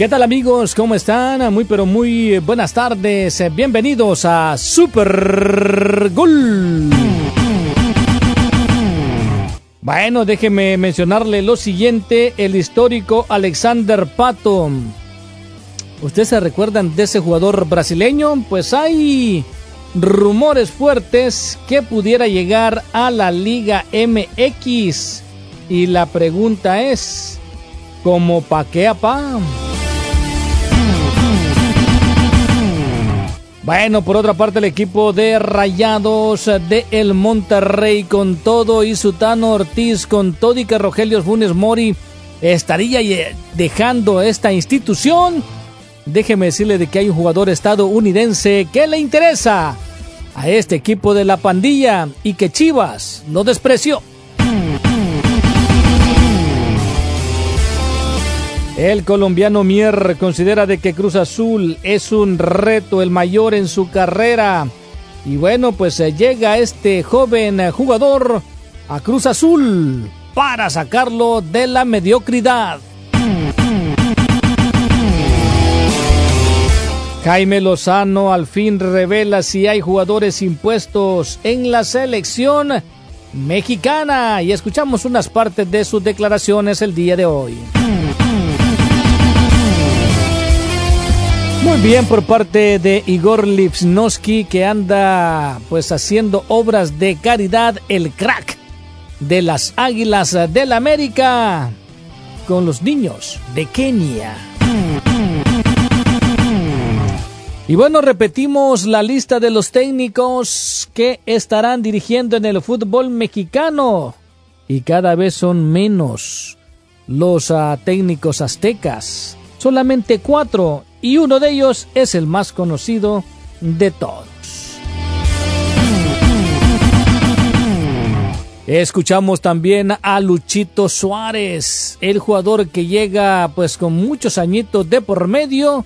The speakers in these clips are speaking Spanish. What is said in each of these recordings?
¿Qué tal amigos? ¿Cómo están? Muy pero muy buenas tardes. Bienvenidos a Super Gol. Bueno, déjeme mencionarle lo siguiente, el histórico Alexander Pato. ¿Ustedes se recuerdan de ese jugador brasileño? Pues hay rumores fuertes que pudiera llegar a la Liga MX. Y la pregunta es, ¿cómo pa' qué, apá? Bueno, por otra parte, el equipo de Rayados de El Monterrey con todo y Sutano Ortiz con todo y que Rogelio Funes Mori estaría dejando esta institución. Déjeme decirle de que hay un jugador estadounidense que le interesa a este equipo de la pandilla y que Chivas lo despreció. El colombiano Mier considera de que Cruz Azul es un reto el mayor en su carrera. Y bueno, pues eh, llega este joven jugador a Cruz Azul para sacarlo de la mediocridad. Jaime Lozano al fin revela si hay jugadores impuestos en la selección mexicana y escuchamos unas partes de sus declaraciones el día de hoy. Muy bien por parte de Igor Lipsnowski que anda pues haciendo obras de caridad, el crack de las Águilas del América con los niños de Kenia. Y bueno, repetimos la lista de los técnicos que estarán dirigiendo en el fútbol mexicano. Y cada vez son menos los uh, técnicos aztecas. Solamente cuatro y uno de ellos es el más conocido de todos. Escuchamos también a Luchito Suárez, el jugador que llega pues con muchos añitos de por medio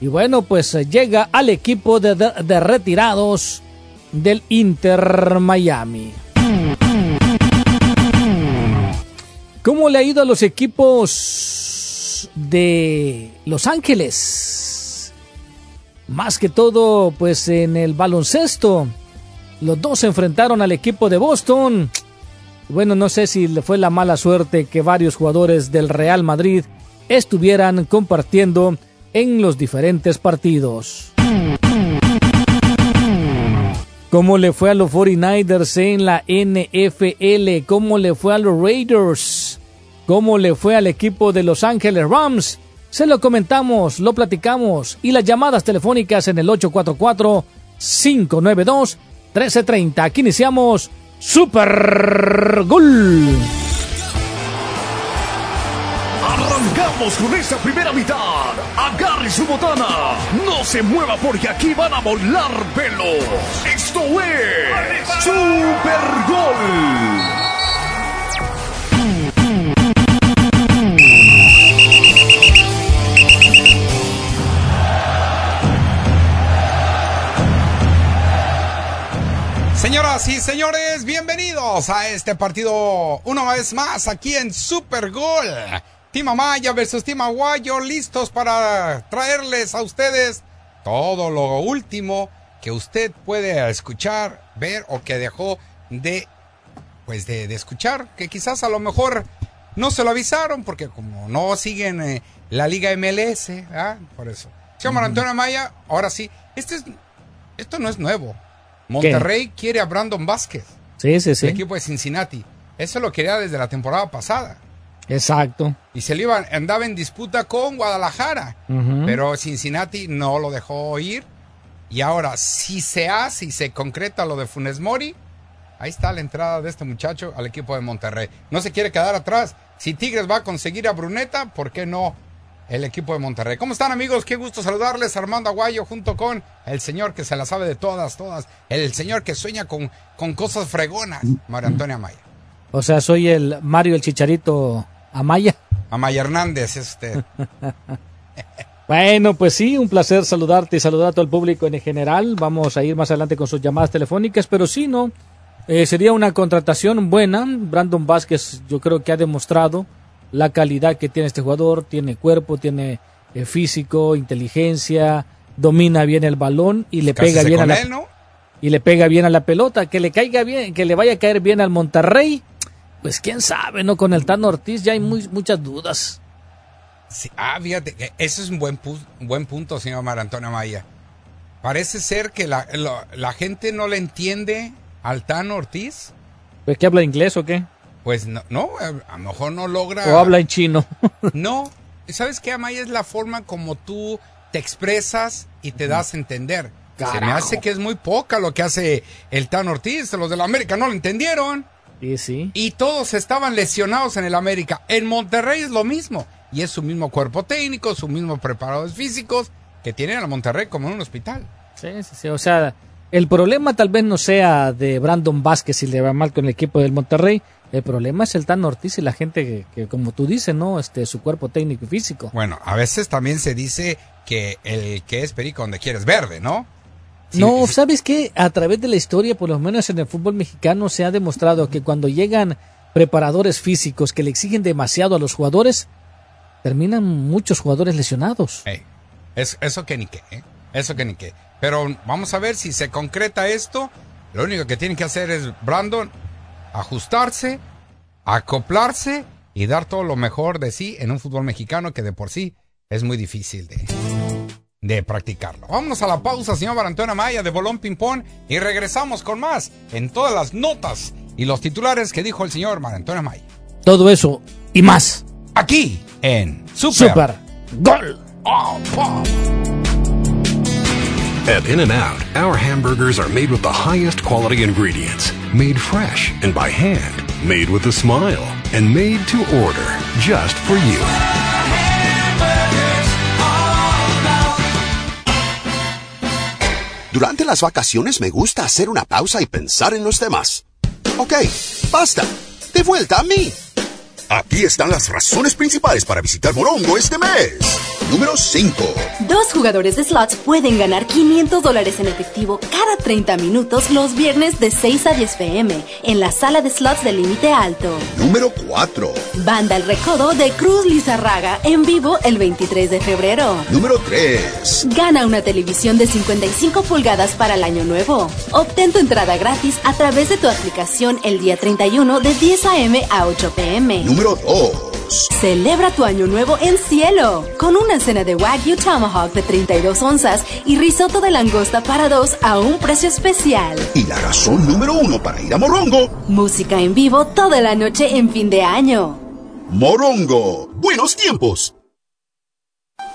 y bueno pues llega al equipo de, de, retirados del Inter Miami. ¿Cómo le ha ido a los equipos de Los Ángeles? Más que todo, pues en el baloncesto. Los dos se enfrentaron al equipo de Boston. Bueno, no sé si le fue la mala suerte que varios jugadores del Real Madrid estuvieran compartiendo en los diferentes partidos. ¿Cómo le fue a los 49ers en la NFL? ¿Cómo le fue a los Raiders? ¿Cómo le fue al equipo de Los Ángeles Rams? Se lo comentamos, lo platicamos y las llamadas telefónicas en el 844-592-1330. Aquí iniciamos Super Gol. Arrancamos con esta primera mitad. Agarre su botana. No se mueva porque aquí van a volar pelos. Esto es Super Gol. Señoras y señores, bienvenidos a este partido una vez más aquí en Super Gol. Team Amaya versus Team Aguayo, listos para traerles a ustedes todo lo último que usted puede escuchar, ver o que dejó de, pues de, de escuchar, que quizás a lo mejor no se lo avisaron porque como no siguen eh, la Liga MLS, ¿ah? por eso. Señor Antonio Amaya, ahora sí, este es, esto no es nuevo. Monterrey ¿Qué? quiere a Brandon Vázquez. Sí, sí, sí. El equipo de Cincinnati. Eso lo quería desde la temporada pasada. Exacto. Y se le iba, andaba en disputa con Guadalajara. Uh -huh. Pero Cincinnati no lo dejó ir. Y ahora, si se hace y se concreta lo de Funes Mori, Ahí está la entrada de este muchacho al equipo de Monterrey. No se quiere quedar atrás. Si Tigres va a conseguir a Bruneta, ¿por qué no el equipo de Monterrey? ¿Cómo están amigos? Qué gusto saludarles. Armando Aguayo junto con el señor que se la sabe de todas, todas. El señor que sueña con, con cosas fregonas, Mario Antonio Amaya. O sea, soy el Mario el Chicharito Amaya. Amaya Hernández, este. Bueno, pues sí, un placer saludarte y saludar a todo el público en general. Vamos a ir más adelante con sus llamadas telefónicas, pero sí, ¿no? Eh, sería una contratación buena. Brandon Vázquez yo creo que ha demostrado la calidad que tiene este jugador. Tiene cuerpo, tiene eh, físico, inteligencia, domina bien el balón y le pega bien a la, y le pega bien a la pelota. Que le caiga bien, que le vaya a caer bien al Monterrey. Pues quién sabe, ¿no? Con el Tano Ortiz ya hay muy, muchas dudas. Sí, ah, fíjate, ese es un buen, buen punto, señor Mar Antonio Maya. Parece ser que la, la, gente no le entiende al Tano Ortiz. ¿Pues que habla inglés o qué? Pues no, no, a lo mejor no logra. O habla en chino. no, ¿sabes qué, Amaya? Es la forma como tú te expresas y te das a entender. Se me hace que es muy poca lo que hace el Tano Ortiz. Los de la América no lo entendieron. Sí, sí. Y todos estaban lesionados en el América. En Monterrey es lo mismo y es su mismo cuerpo técnico, sus mismos preparadores físicos que tienen a Monterrey como en un hospital. Sí, sí, sí. O sea, el problema tal vez no sea de Brandon Vázquez y le va mal con el equipo del Monterrey. El problema es el Tan Ortiz y la gente que, como tú dices, ¿no? Este, su cuerpo técnico y físico. Bueno, a veces también se dice que el que es perico donde quieres verde, ¿no? no, ¿sabes qué? A través de la historia, por lo menos en el fútbol mexicano, se ha demostrado que cuando llegan preparadores físicos que le exigen demasiado a los jugadores, terminan muchos jugadores lesionados. es, eso que ni qué, ¿eh? eso que ni qué. Pero vamos a ver si se concreta esto. Lo único que tiene que hacer es Brandon ajustarse, acoplarse y dar todo lo mejor de sí en un fútbol mexicano que de por sí es muy difícil de, de practicarlo. Vámonos a la pausa, señor Antonio Maya de Bolón Ping-Pong y regresamos con más en todas las notas y los titulares que dijo el señor Antonio Maya. Todo eso y más aquí en Super, Super Gol. Oh, At In N Out, our hamburgers are made with the highest quality ingredients, made fresh and by hand, made with a smile, and made to order just for you. Durante las vacaciones me gusta hacer una pausa y pensar en los demás. Ok, basta. De vuelta a mí. Aquí están las razones principales para visitar Morongo este mes. Número 5. Dos jugadores de slots pueden ganar 500 dólares en efectivo cada 30 minutos los viernes de 6 a 10 pm en la sala de slots de límite alto. Número 4. Banda El Recodo de Cruz Lizarraga en vivo el 23 de febrero. Número 3. Gana una televisión de 55 pulgadas para el año nuevo. Obtén tu entrada gratis a través de tu aplicación el día 31 de 10 am a 8 pm. Número 2. Celebra tu año nuevo en cielo con una cena de Wagyu Tomahawk de 32 onzas y risotto de langosta para dos a un precio especial. Y la razón número uno para ir a Morongo. Música en vivo toda la noche en fin de año. Morongo. Buenos tiempos.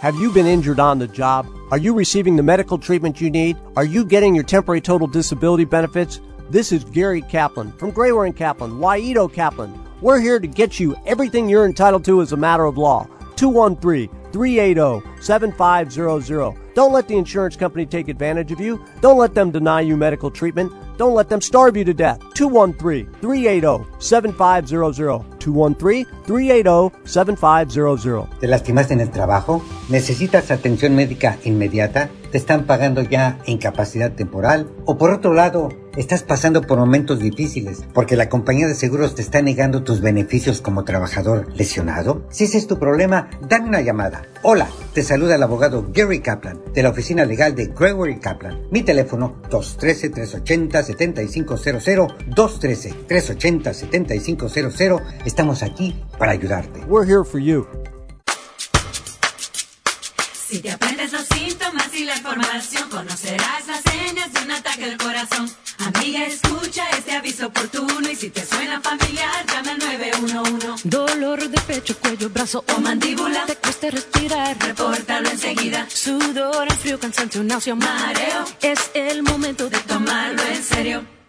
Have you been injured on the job? Are you receiving the medical treatment you need? Are you getting your temporary total disability benefits? This is Gary Kaplan from Grayware and Kaplan, Waido Kaplan. We're here to get you everything you're entitled to as a matter of law. 213 380 7500. Don't let the insurance company take advantage of you. Don't let them deny you medical treatment. Don't let them starve you to death. 213 380 7500. 213 380 7500. ¿Te lastimaste en el trabajo? ¿Necesitas atención médica inmediata? ¿Te están pagando ya incapacidad temporal? ¿O por otro lado, estás pasando por momentos difíciles porque la compañía de seguros te está negando tus beneficios como trabajador lesionado? Si ese es tu problema, dame una llamada. Hola, te saluda el abogado Gary Kaplan de la oficina legal de Gregory Kaplan. Mi teléfono 213-380-7500, 213-380-7500. Estamos aquí para ayudarte. We're here for you. Si te aprendes los y la información, conocerás las señas de un ataque al corazón. Amiga, escucha este aviso oportuno y si te suena familiar, llama al 911. Dolor de pecho, cuello, brazo o mandíbula. Te cuesta respirar, repórtalo enseguida. Sudor, frío, cansancio, náusea, mareo. Es el momento de tomarlo en serio.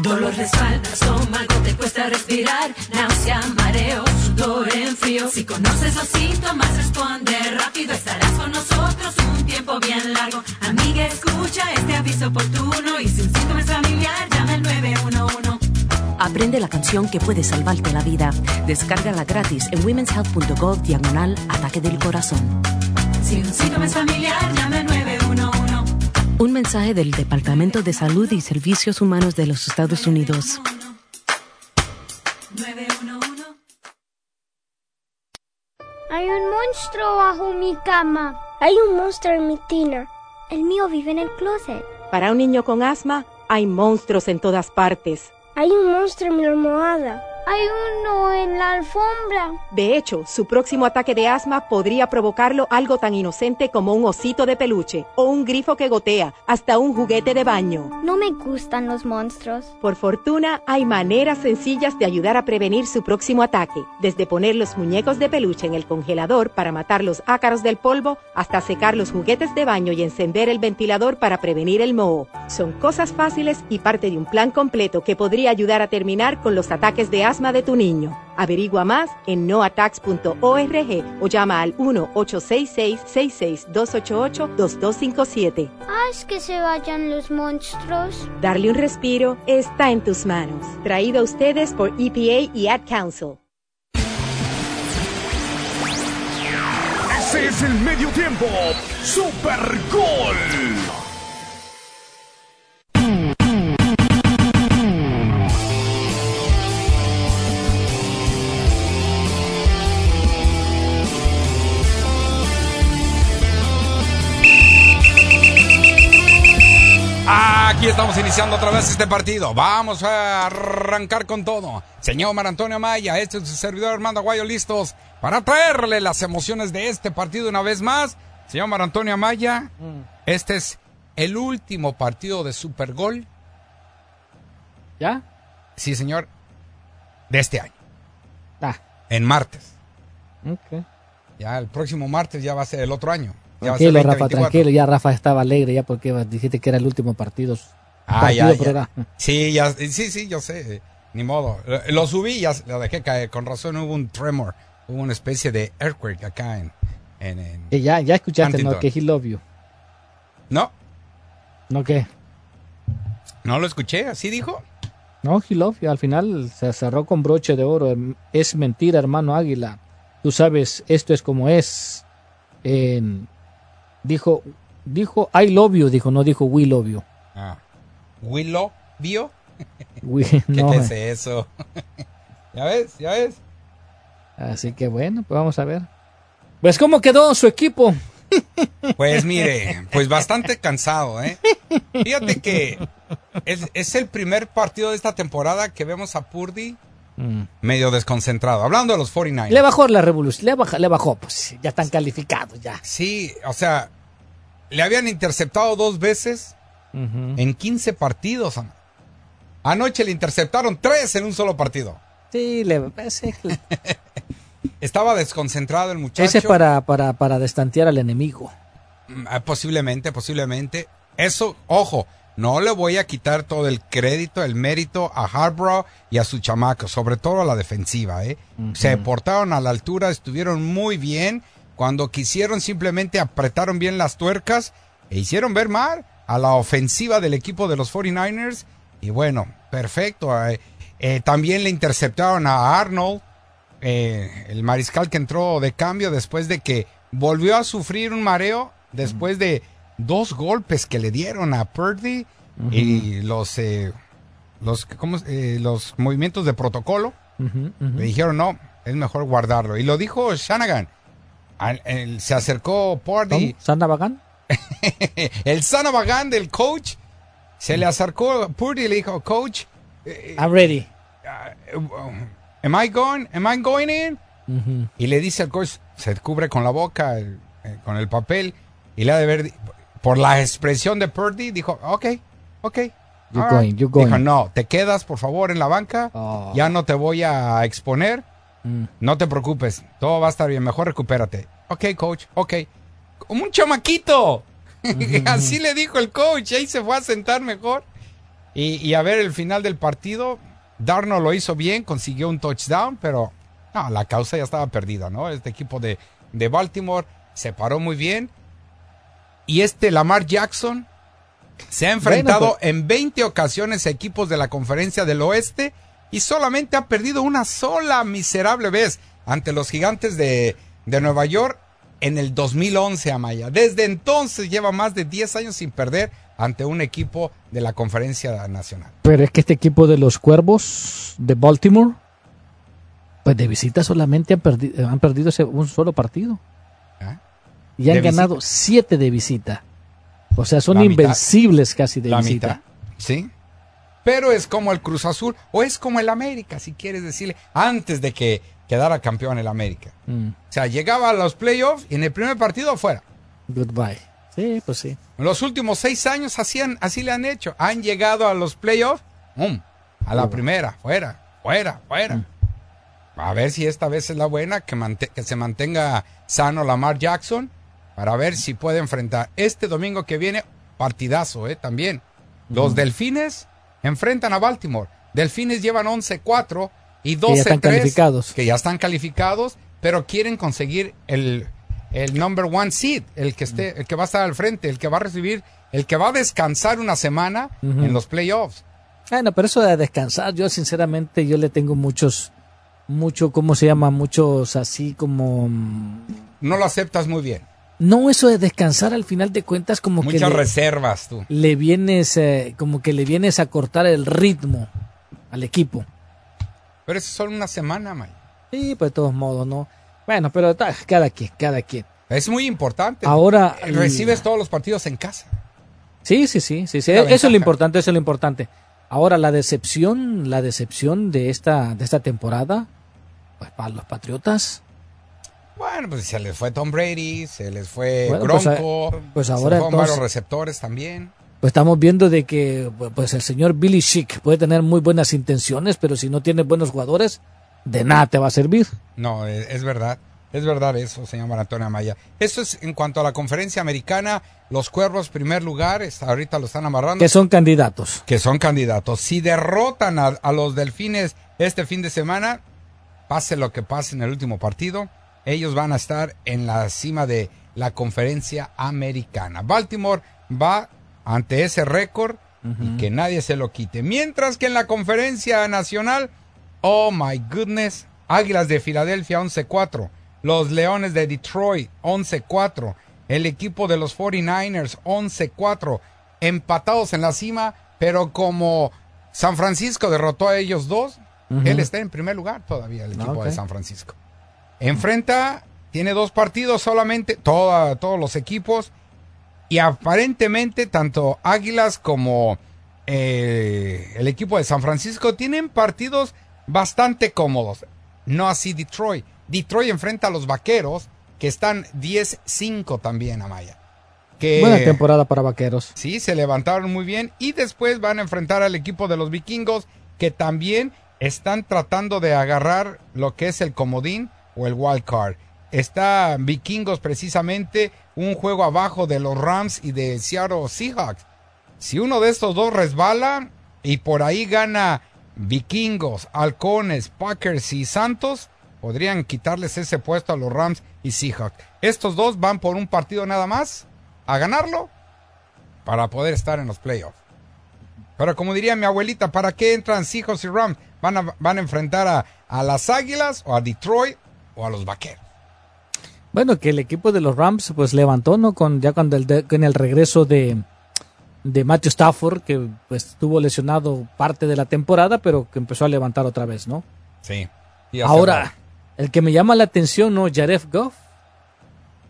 Dolor de espalda, estómago, te cuesta respirar, náusea, mareo, sudor en frío. Si conoces los síntomas, responde rápido, estarás con nosotros un tiempo bien largo. Amiga, escucha este aviso oportuno y si un síntoma es familiar, llama al 911. Aprende la canción que puede salvarte la vida. Descárgala gratis en womenshealth.gov diagonal ataque del corazón. Si un síntoma es familiar, llama al 911. Un mensaje del Departamento de Salud y Servicios Humanos de los Estados Unidos. 911. Hay un monstruo bajo mi cama. Hay un monstruo en mi tina. El mío vive en el closet. Para un niño con asma, hay monstruos en todas partes. Hay un monstruo en mi almohada. Hay uno en la alfombra. De hecho, su próximo ataque de asma podría provocarlo algo tan inocente como un osito de peluche, o un grifo que gotea, hasta un juguete de baño. No me gustan los monstruos. Por fortuna, hay maneras sencillas de ayudar a prevenir su próximo ataque, desde poner los muñecos de peluche en el congelador para matar los ácaros del polvo, hasta secar los juguetes de baño y encender el ventilador para prevenir el moho. Son cosas fáciles y parte de un plan completo que podría ayudar a terminar con los ataques de asma de tu niño. Averigua más en noattacks.org o llama al 1-866-66288-2257. Haz que se vayan los monstruos. Darle un respiro está en tus manos. Traído a ustedes por EPA y Ad Council. Ese es el medio tiempo. Super Gol. Aquí estamos iniciando otra vez este partido. Vamos a arrancar con todo. Señor Mar Antonio Maya, este es su servidor Armando Aguayo, listos para traerle las emociones de este partido una vez más. Señor Mar Antonio Maya, este es el último partido de Super Gol. ¿Ya? Sí, señor. De este año. Ah, En martes. ok. Ya el próximo martes ya va a ser el otro año. Tranquilo, Rafa, 2024. tranquilo. Ya Rafa estaba alegre ya porque dijiste que era el último partido. Ah, partido ya, ya. programa. Sí, ya, sí, sí, yo sé. Ni modo. Lo- subí y ya lo dejé caer. Con razón hubo un tremor. Hubo una especie de earthquake acá en. en, ya, ya escuchaste, ¿no? Huntington. Que he love you. No, ¿No qué? no lo escuché. ¿Así dijo? No, he love you. Al final se cerró con broche de oro. Es mentira, hermano Águila. Tú sabes, esto es como es. En- dijo, dijo I love you, dijo, no dijo we love you. Ah. We- ¿Qué no, te es eso? ya ves, ya ves. Así que bueno, pues vamos a ver. Pues cómo quedó su equipo. Pues mire, pues bastante cansado, ¿eh? Fíjate que es, es el primer partido de esta temporada que vemos a Purdy Mm. medio desconcentrado. Hablando de los 49ers. Le bajó la revolución, le, baja- le bajó, pues ya están calificados ya. Sí, o sea, le habían interceptado dos veces en 15 partidos. Anoche le interceptaron tres en un solo partido. Sí, le, ese, Estaba desconcentrado el muchacho. ese es para, para, para destantear al enemigo. Mm, ah, Posiblemente, posiblemente. Eso, ojo, no le voy a quitar todo el crédito, el mérito a Harborough y a su chamaco, sobre todo a la defensiva, ¿eh? Se portaron a la altura, estuvieron muy bien. Cuando quisieron, simplemente apretaron bien las tuercas e hicieron ver mal a la ofensiva del equipo de los 49ers. Y bueno, perfecto. eh, eh, también le interceptaron a Arnold, eh, el mariscal que entró de cambio después de que volvió a sufrir un mareo después de dos golpes que le dieron a Purdy y los eh, los ¿cómo? Eh, los movimientos de protocolo. Le dijeron no es mejor guardarlo y lo dijo Al- el- se acercó Purdy. ¿Cómo? ¿Sanda Bagán? el Sanabagán del coach se le acercó a Purdy y le dijo coach eh, I'm ready. am I going am I going in y le dice al coach, se cubre con la boca, el- eh, con el papel, y le ha de ver, por la expresión de Purdy, dijo, ok, ok. You all going, you going. Dijo, no, te quedas, por favor, en la banca, Oh. ya no te voy a exponer, Mm. no te preocupes, todo va a estar bien, mejor recupérate. Ok, coach, ok. Como un chamaquito. Así le dijo el coach, ahí se fue a sentar mejor. Y, y a ver el final del partido, Darno lo hizo bien, consiguió un touchdown, pero no, la causa ya estaba perdida, ¿no? Este equipo de, de Baltimore se paró muy bien. Y este Lamar Jackson se ha enfrentado Bueno, pues. en 20 ocasiones a equipos de la conferencia del oeste y solamente ha perdido una sola miserable vez ante los gigantes de, de Nueva York en el 2011, Amaya. Desde entonces lleva más de 10 años sin perder ante un equipo de la conferencia nacional. Pero es que este equipo de los Cuervos de Baltimore, pues de visita solamente han, perdi- han perdido ese- un solo partido. Y han ganado siete de visita. O sea, son La mitad. invencibles casi de la visita. mitad, ¿sí? Pero es como el Cruz Azul o es como el América, si quieres decirle, antes de que quedara campeón el América. Mm, O sea, llegaba a los playoffs y en el primer partido fuera. goodbye. Sí, pues sí. En los últimos seis años hacían, así le han hecho. Han llegado a los playoffs, ¡pum! a la primera, fuera, fuera, fuera. A ver si esta vez es la buena, que, que se mantenga sano Lamar Jackson, para ver si puede enfrentar. Este domingo que viene, partidazo, ¿eh? También. Los Delfines enfrentan a Baltimore. Delfines llevan 11-4 y 12-3. Que ya están calificados. Que ya están calificados, pero quieren conseguir el, el number one seed, el que esté, el que va a estar al frente, el que va a recibir, el que va a descansar una semana en los playoffs. Bueno, pero eso de descansar, yo sinceramente, yo le tengo muchos, mucho, ¿cómo se llama? Muchos así como... mm, No lo aceptas muy bien. No, eso de descansar al final de cuentas como que Muchas le, reservas tú. le vienes, eh, como que le vienes a cortar el ritmo al equipo. Pero eso es solo una semana, May. Sí, pues de todos modos, ¿no? Bueno, pero cada quien, cada quien. Es muy importante. Ahora- recibes todos los partidos en casa. Sí, sí, sí, sí, Eso es lo importante, eso es lo importante. Ahora la decepción, la decepción de esta, de esta temporada, pues para los Patriotas, Bueno, pues se les fue Tom Brady, se les fue Bueno, pues, a- pues se ahora les fueron varios receptores también. pues estamos viendo de que pues el señor Billy Chick puede tener muy buenas intenciones, pero si no tiene buenos jugadores, de nada te va a servir. No, es, es verdad. Es verdad eso, señor Maratón Amaya. Eso es en cuanto a la conferencia americana. Los Cuervos, primer lugar, está- ahorita lo están amarrando. Que son candidatos. que son candidatos. Si derrotan a, a los Delfines este fin de semana, pase lo que pase en el último partido, ellos van a estar en la cima de la conferencia americana. Baltimore va ante ese récord y que nadie se lo quite. Mientras que en la conferencia nacional, oh my goodness, Águilas de Filadelfia 11-4, los Leones de Detroit 11-4, el equipo de los 49ers 11-4, empatados en la cima, pero como San Francisco derrotó a ellos dos, él está en primer lugar todavía, el equipo ok. de San Francisco. Enfrenta, tiene dos partidos solamente, toda- todos los equipos, y aparentemente tanto Águilas como eh, el equipo de San Francisco tienen partidos bastante cómodos. No así Detroit. Detroit enfrenta a los Vaqueros, que están 10-5 también, Amaya. Que, Buena temporada para Vaqueros. Sí, se levantaron muy bien y después van a enfrentar al equipo de los vikingos que también están tratando de agarrar lo que es el comodín o el wild card. Está vikingos precisamente un juego abajo de los Rams y de Seattle Seahawks. Si uno de estos dos resbala y por ahí gana vikingos, halcones, Packers y Santos, podrían quitarles ese puesto a los Rams y Seahawks. Estos dos van por un partido nada más a ganarlo para poder estar en los playoffs. Pero como diría mi abuelita, ¿para qué entran Seahawks y Rams? Van a, van a enfrentar a, a las Águilas o a Detroit o a los Vaqueros. Bueno, que el equipo de los Rams pues levantó, ¿no? Con ya cuando el de- con el regreso de de Matthew Stafford, que pues estuvo lesionado parte de la temporada, pero que empezó a levantar otra vez, ¿no? Sí. Y Ahora, el que me llama la atención, ¿no? Jared Goff.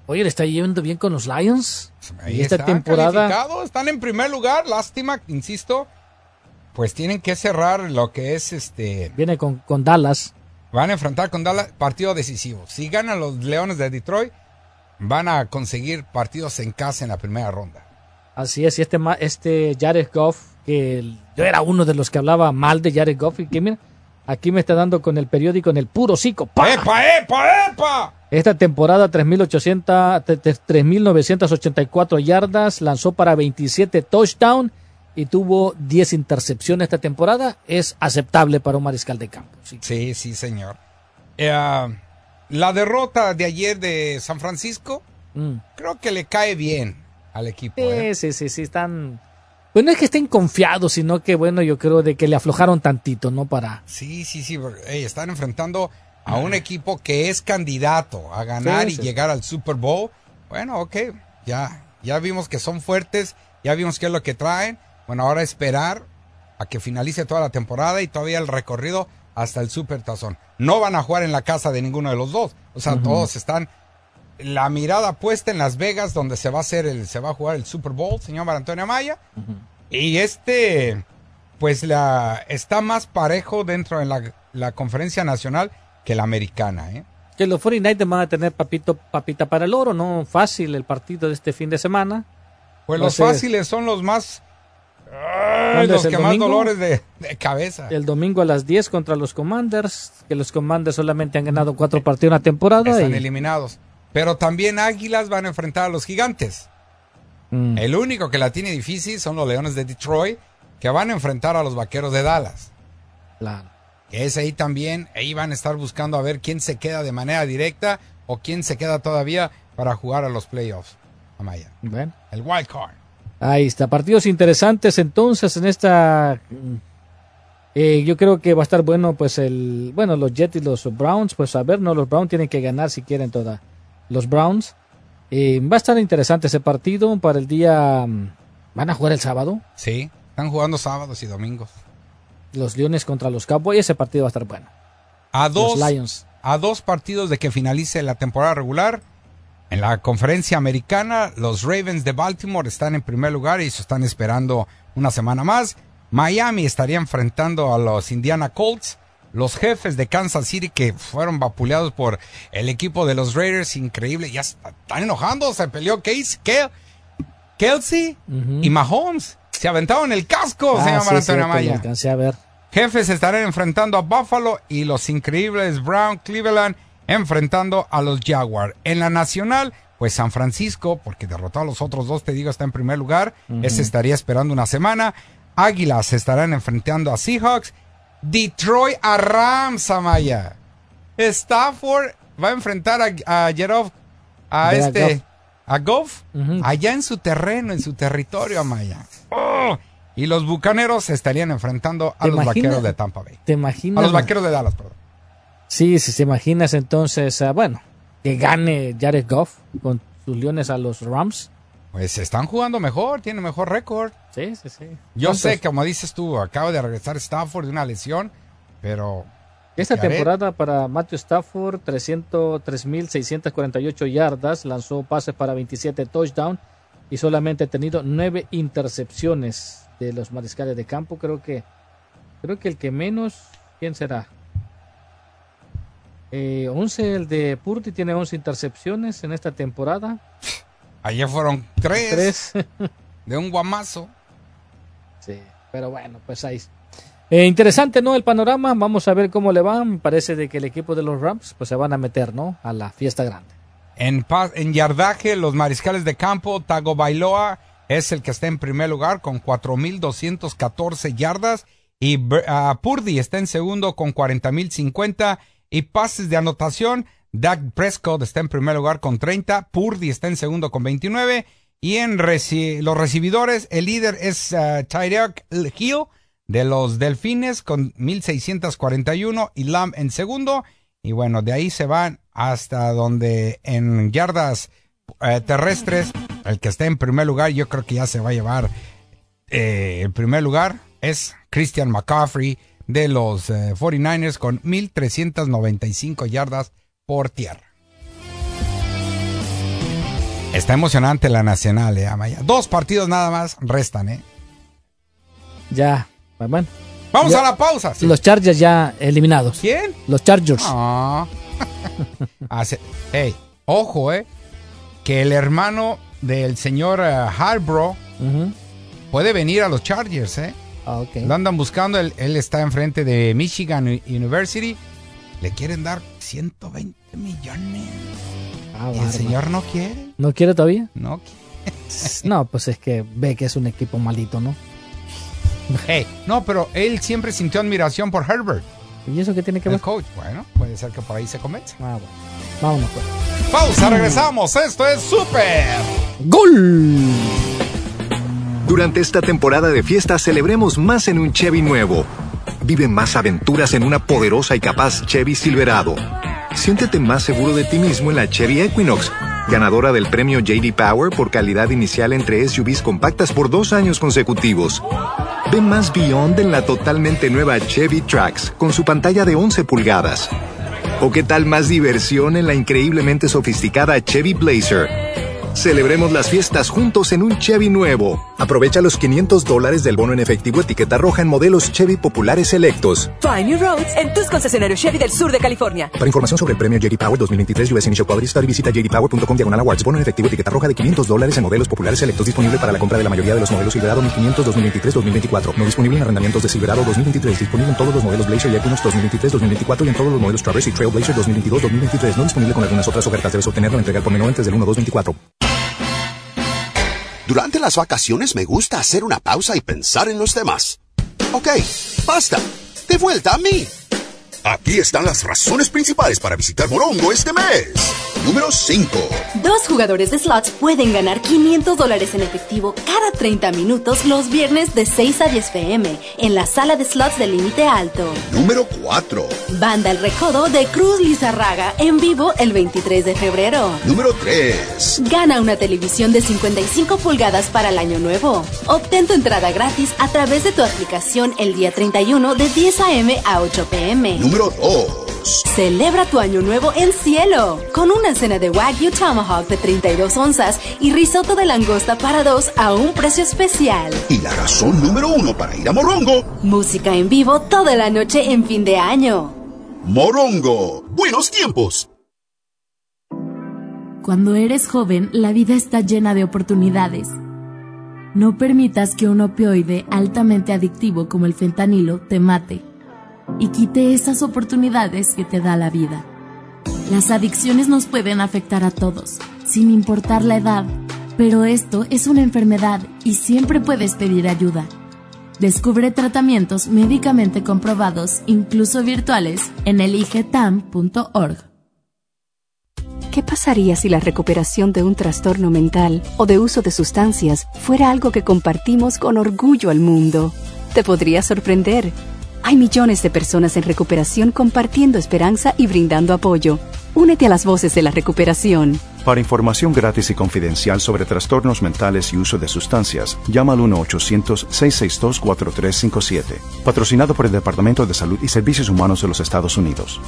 Oye, le está yendo bien con los Lions. Ahí y esta están temporada. están en primer lugar. Lástima, insisto, pues tienen que cerrar lo que es este. Viene con, con Dallas. Van a enfrentar con Dallas partido decisivo. Si ganan los Leones de Detroit, van a conseguir partidos en casa en la primera ronda. Así es, y este, este Jared Goff, que yo era uno de los que hablaba mal de Jared Goff, y que mira, aquí me está dando con el periódico en el puro cico. ¡pa! ¡Epa, epa, epa! Esta temporada 3.800, te- te- 3.984 yardas, lanzó para 27 touchdowns y tuvo 10 intercepciones esta temporada. Es aceptable para un mariscal de campo. Sí, sí, sí señor. Eh, la derrota de ayer de San Francisco, Mm. creo que le cae bien al equipo. Sí, ¿eh? sí, sí, sí, están... Pues no es que estén confiados, sino que, bueno, yo creo de que le aflojaron tantito, ¿no? Para... Sí, sí, sí. están enfrentando a un equipo que es candidato a ganar Sí, y llegar al Super Bowl. Bueno, ok, ya, ya vimos que son fuertes, ya vimos qué es lo que traen. Bueno, ahora esperar a que finalice toda la temporada y todavía el recorrido hasta el Super Tazón. No van a jugar en la casa de ninguno de los dos. O sea, todos están la mirada puesta en Las Vegas, donde se va a hacer el, se va a jugar el Super Bowl, señor Antonio Amaya. Y este, pues la está más parejo dentro de la, la conferencia nacional que la americana, ¿eh? Que los 49ers van a tener papito, papita para el oro, ¿no? Fácil el partido de este fin de semana. Pues los fáciles son los más, ay, ¿Cuándo los que más domingo? dolores de, de cabeza. El domingo a las 10 contra los Commanders, que los Commanders solamente han ganado cuatro partidos en la temporada. Están y- eliminados. Pero también Águilas van a enfrentar a los Gigantes. Mm. El único que la tiene difícil son los Leones de Detroit, que van a enfrentar a los Vaqueros de Dallas. Claro. Que es ahí también, ahí van a estar buscando a ver quién se queda de manera directa o quién se queda todavía para jugar a los playoffs. Amaya. Bueno. El wild card. Ahí está, partidos interesantes entonces en esta... eh, yo creo que va a estar bueno, pues el... Bueno, los Jets y los Browns, pues a ver, no, los Browns tienen que ganar si quieren toda. Los Browns. Eh, va a estar interesante ese partido para el día... mm, ¿Van a jugar el sábado? Sí, están jugando sábados y domingos. Los Leones contra los Cowboys, ese partido va a estar bueno. A Los dos, Lions. a dos partidos de que finalice la temporada regular. En la conferencia americana, los Ravens de Baltimore están en primer lugar y se están esperando una semana más. Miami estaría enfrentando a los Indiana Colts. Los jefes de Kansas City que fueron vapuleados por el equipo de los Raiders, increíble, ya está- están enojando, se peleó Case, Kel- Kelsey y Mahomes. Se aventaron el casco, Ah, se llama sí, Antonio cierto, Amaya. lo alcancé a ver. Jefes estarán enfrentando a Buffalo y los increíbles Brown Cleveland enfrentando a los Jaguars. En la nacional, pues San Francisco, porque derrotó a los otros dos, te digo, está en primer lugar. Ese estaría esperando una semana. Águilas estarán enfrentando a Seahawks. Detroit a Rams, Amaya. Stafford va a enfrentar a, a Jerov, a este, Goff. a Goff, allá en su terreno, en su territorio, Amaya. Oh, y los bucaneros estarían enfrentando a ¿Te los imaginas? vaqueros de Tampa Bay. ¿Te imaginas? A los vaqueros de Dallas, perdón. Sí, si te imaginas entonces, ah, bueno, que gane Jared Goff con sus Leones a los Rams. Pues están jugando mejor, tienen mejor récord. Sí, sí, sí. Yo sé, como dices tú, acaba de regresar Stafford de una lesión, pero Esta temporada para Matthew Stafford, 300 3.648 yardas, lanzó pases para 27 touchdowns y solamente ha tenido 9 intercepciones de los mariscales de campo. Creo que creo que el que menos, ¿quién será? Eh, 11, el de Purdy tiene 11 intercepciones en esta temporada. ayer fueron tres, Tres. de un guamazo. Sí, pero bueno, pues ahí. Eh, interesante, ¿no? El panorama. Vamos a ver cómo le va. Me parece de que el equipo de los Rams pues se van a meter, ¿no? A la fiesta grande. En, yardaje, los mariscales de campo, Tago Bailoa es el que está en primer lugar con 4.214 yardas y ah, Purdy está en segundo con 40.050 y pases de anotación. Dak Prescott está en primer lugar con 30, Purdy está en segundo con 29 y en los recibidores el líder es ah, Tyreek Hill de los Delfines con 1.641 y Lamb en segundo. Y bueno, de ahí se van hasta donde en yardas eh, terrestres, el que está en primer lugar, yo creo que ya se va a llevar eh, el primer lugar, es Christian McCaffrey de los eh, 49ers con 1.395 yardas por tierra. Está emocionante la nacional, eh, Amaya. Dos partidos nada más restan, ¿eh? Ya, bueno. Vamos Ya- a la pausa. sí. Los Chargers ya eliminados. ¿Quién? Los Chargers. Hace- hey, ojo, eh, que el hermano del señor eh, Harborough Ujú. puede venir a los Chargers, eh. Ah. Lo andan buscando, él, él está enfrente de Michigan University. Le quieren dar 120 millones. Ah, y el señor no quiere. ¿No quiere todavía? No quiere. No, pues es que ve que es un equipo malito, ¿no? Hey, no, pero él siempre sintió admiración por Herbert. ¿Y eso qué tiene que El ver? coach, bueno, puede ser que por ahí se convence. Ah, bueno. Vámonos pues. Pausa, regresamos. Esto es Super. ¡Gol! Durante esta temporada de fiesta celebremos más en un Chevy nuevo. Vive más aventuras en una poderosa y capaz Chevy Silverado. Siéntete más seguro de ti mismo en la Chevy Equinox, ganadora del premio JD Power por calidad inicial entre SUVs compactas por dos años consecutivos. Ve más Beyond en la totalmente nueva Chevy Trax con su pantalla de 11 pulgadas. ¿O qué tal más diversión en la increíblemente sofisticada Chevy Blazer? Celebremos las fiestas juntos en un Chevy nuevo. Aprovecha los 500 dólares del bono en efectivo etiqueta roja en modelos Chevy populares selectos. Find new roads en tus concesionarios Chevy del sur de California. Para información sobre el premio JD Power 2023 US Initial Study visita jdpower.com diagonal awards. Bono en efectivo etiqueta roja de 500 dólares en modelos populares selectos disponible para la compra de la mayoría de los modelos Silverado 1500 2023-2024. No disponible en arrendamientos de Silverado 2023. Disponible en todos los modelos Blazer y Equinox 2023-2024 y en todos los modelos Traverse y Trailblazer 2022-2023. No disponible con algunas otras ofertas. Debes obtenerlo o entregar por menor antes del 1-2-24. Durante las vacaciones me gusta hacer una pausa y pensar en los demás. Ok, basta. De vuelta a mí. Aquí están las razones principales para visitar Morongo este mes. Número 5. Dos jugadores de slots pueden ganar 500 dólares en efectivo cada 30 minutos los viernes de 6 a 10 pm en la sala de slots del límite alto. Número 4. Banda El Recodo de Cruz Lizarraga en vivo el 23 de febrero. Número 3. Gana una televisión de 55 pulgadas para el año nuevo. Obtén tu entrada gratis a través de tu aplicación el día 31 de 10 a.m. a 8 p.m. Número 2. Celebra tu año nuevo en cielo con una cena de Wagyu Tomahawk de 32 onzas y risotto de langosta para dos a un precio especial. Y la razón número 1 para ir a Morongo. Música en vivo toda la noche en fin de año. Morongo. Buenos tiempos. Cuando eres joven, la vida está llena de oportunidades. No permitas que un opioide altamente adictivo como el fentanilo te mate y quite esas oportunidades que te da la vida. Las adicciones nos pueden afectar a todos, sin importar la edad, pero esto es una enfermedad y siempre puedes pedir ayuda. Descubre tratamientos médicamente comprobados, incluso virtuales, en eligetam.org. ¿Qué pasaría si la recuperación de un trastorno mental o de uso de sustancias fuera algo que compartimos con orgullo al mundo? Te podría sorprender. Hay millones de personas en recuperación compartiendo esperanza y brindando apoyo. Únete a las voces de la recuperación. Para información gratis y confidencial sobre trastornos mentales y uso de sustancias, llama al 1-800-662-4357. Patrocinado por el Departamento de Salud y Servicios Humanos de los Estados Unidos.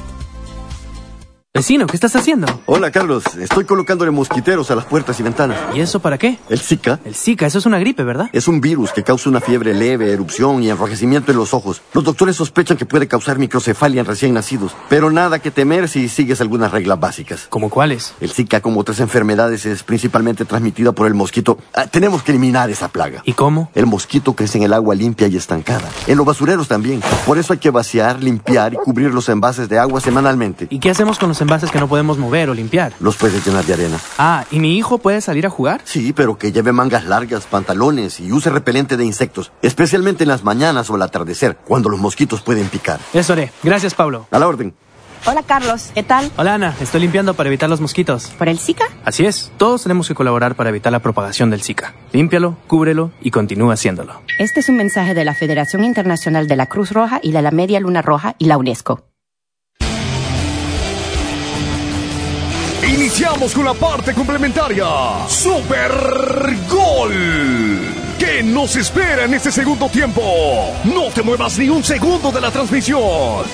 Vecino, ¿qué estás haciendo? Hola, Carlos. Estoy colocándole mosquiteros a las puertas y ventanas. ¿Y eso para qué? El Zika. El Zika, eso es una gripe, ¿verdad? Es un virus que causa una fiebre leve, erupción y enrojecimiento en los ojos. Los doctores sospechan que puede causar microcefalia en recién nacidos, pero nada que temer si sigues algunas reglas básicas. ¿Como cuáles? El Zika, como otras enfermedades, es principalmente transmitida por el mosquito. Ah, tenemos que eliminar esa plaga. ¿Y cómo? El mosquito crece en el agua limpia y estancada. En los basureros también. Por eso hay que vaciar, limpiar y cubrir los envases de agua semanalmente. ¿Y qué hacemos con los envases que no podemos mover o limpiar? Los puedes llenar de arena. Ah, ¿y mi hijo puede salir a jugar? Sí, pero que lleve mangas largas, pantalones y use repelente de insectos, especialmente en las mañanas o al atardecer, cuando los mosquitos pueden picar. Eso haré. Gracias, Pablo. A la orden. Hola Carlos, ¿qué tal? Hola Ana, estoy limpiando para evitar los mosquitos. ¿Por el Zika? Así es, todos tenemos que colaborar para evitar la propagación del Zika. Límpialo, cúbrelo y continúa haciéndolo. Este es un mensaje de la Federación Internacional de la Cruz Roja y de la Media Luna Roja y la UNESCO. Iniciamos con la parte complementaria. Super Gol. ¿Qué nos espera en este segundo tiempo? No te muevas ni un segundo de la transmisión.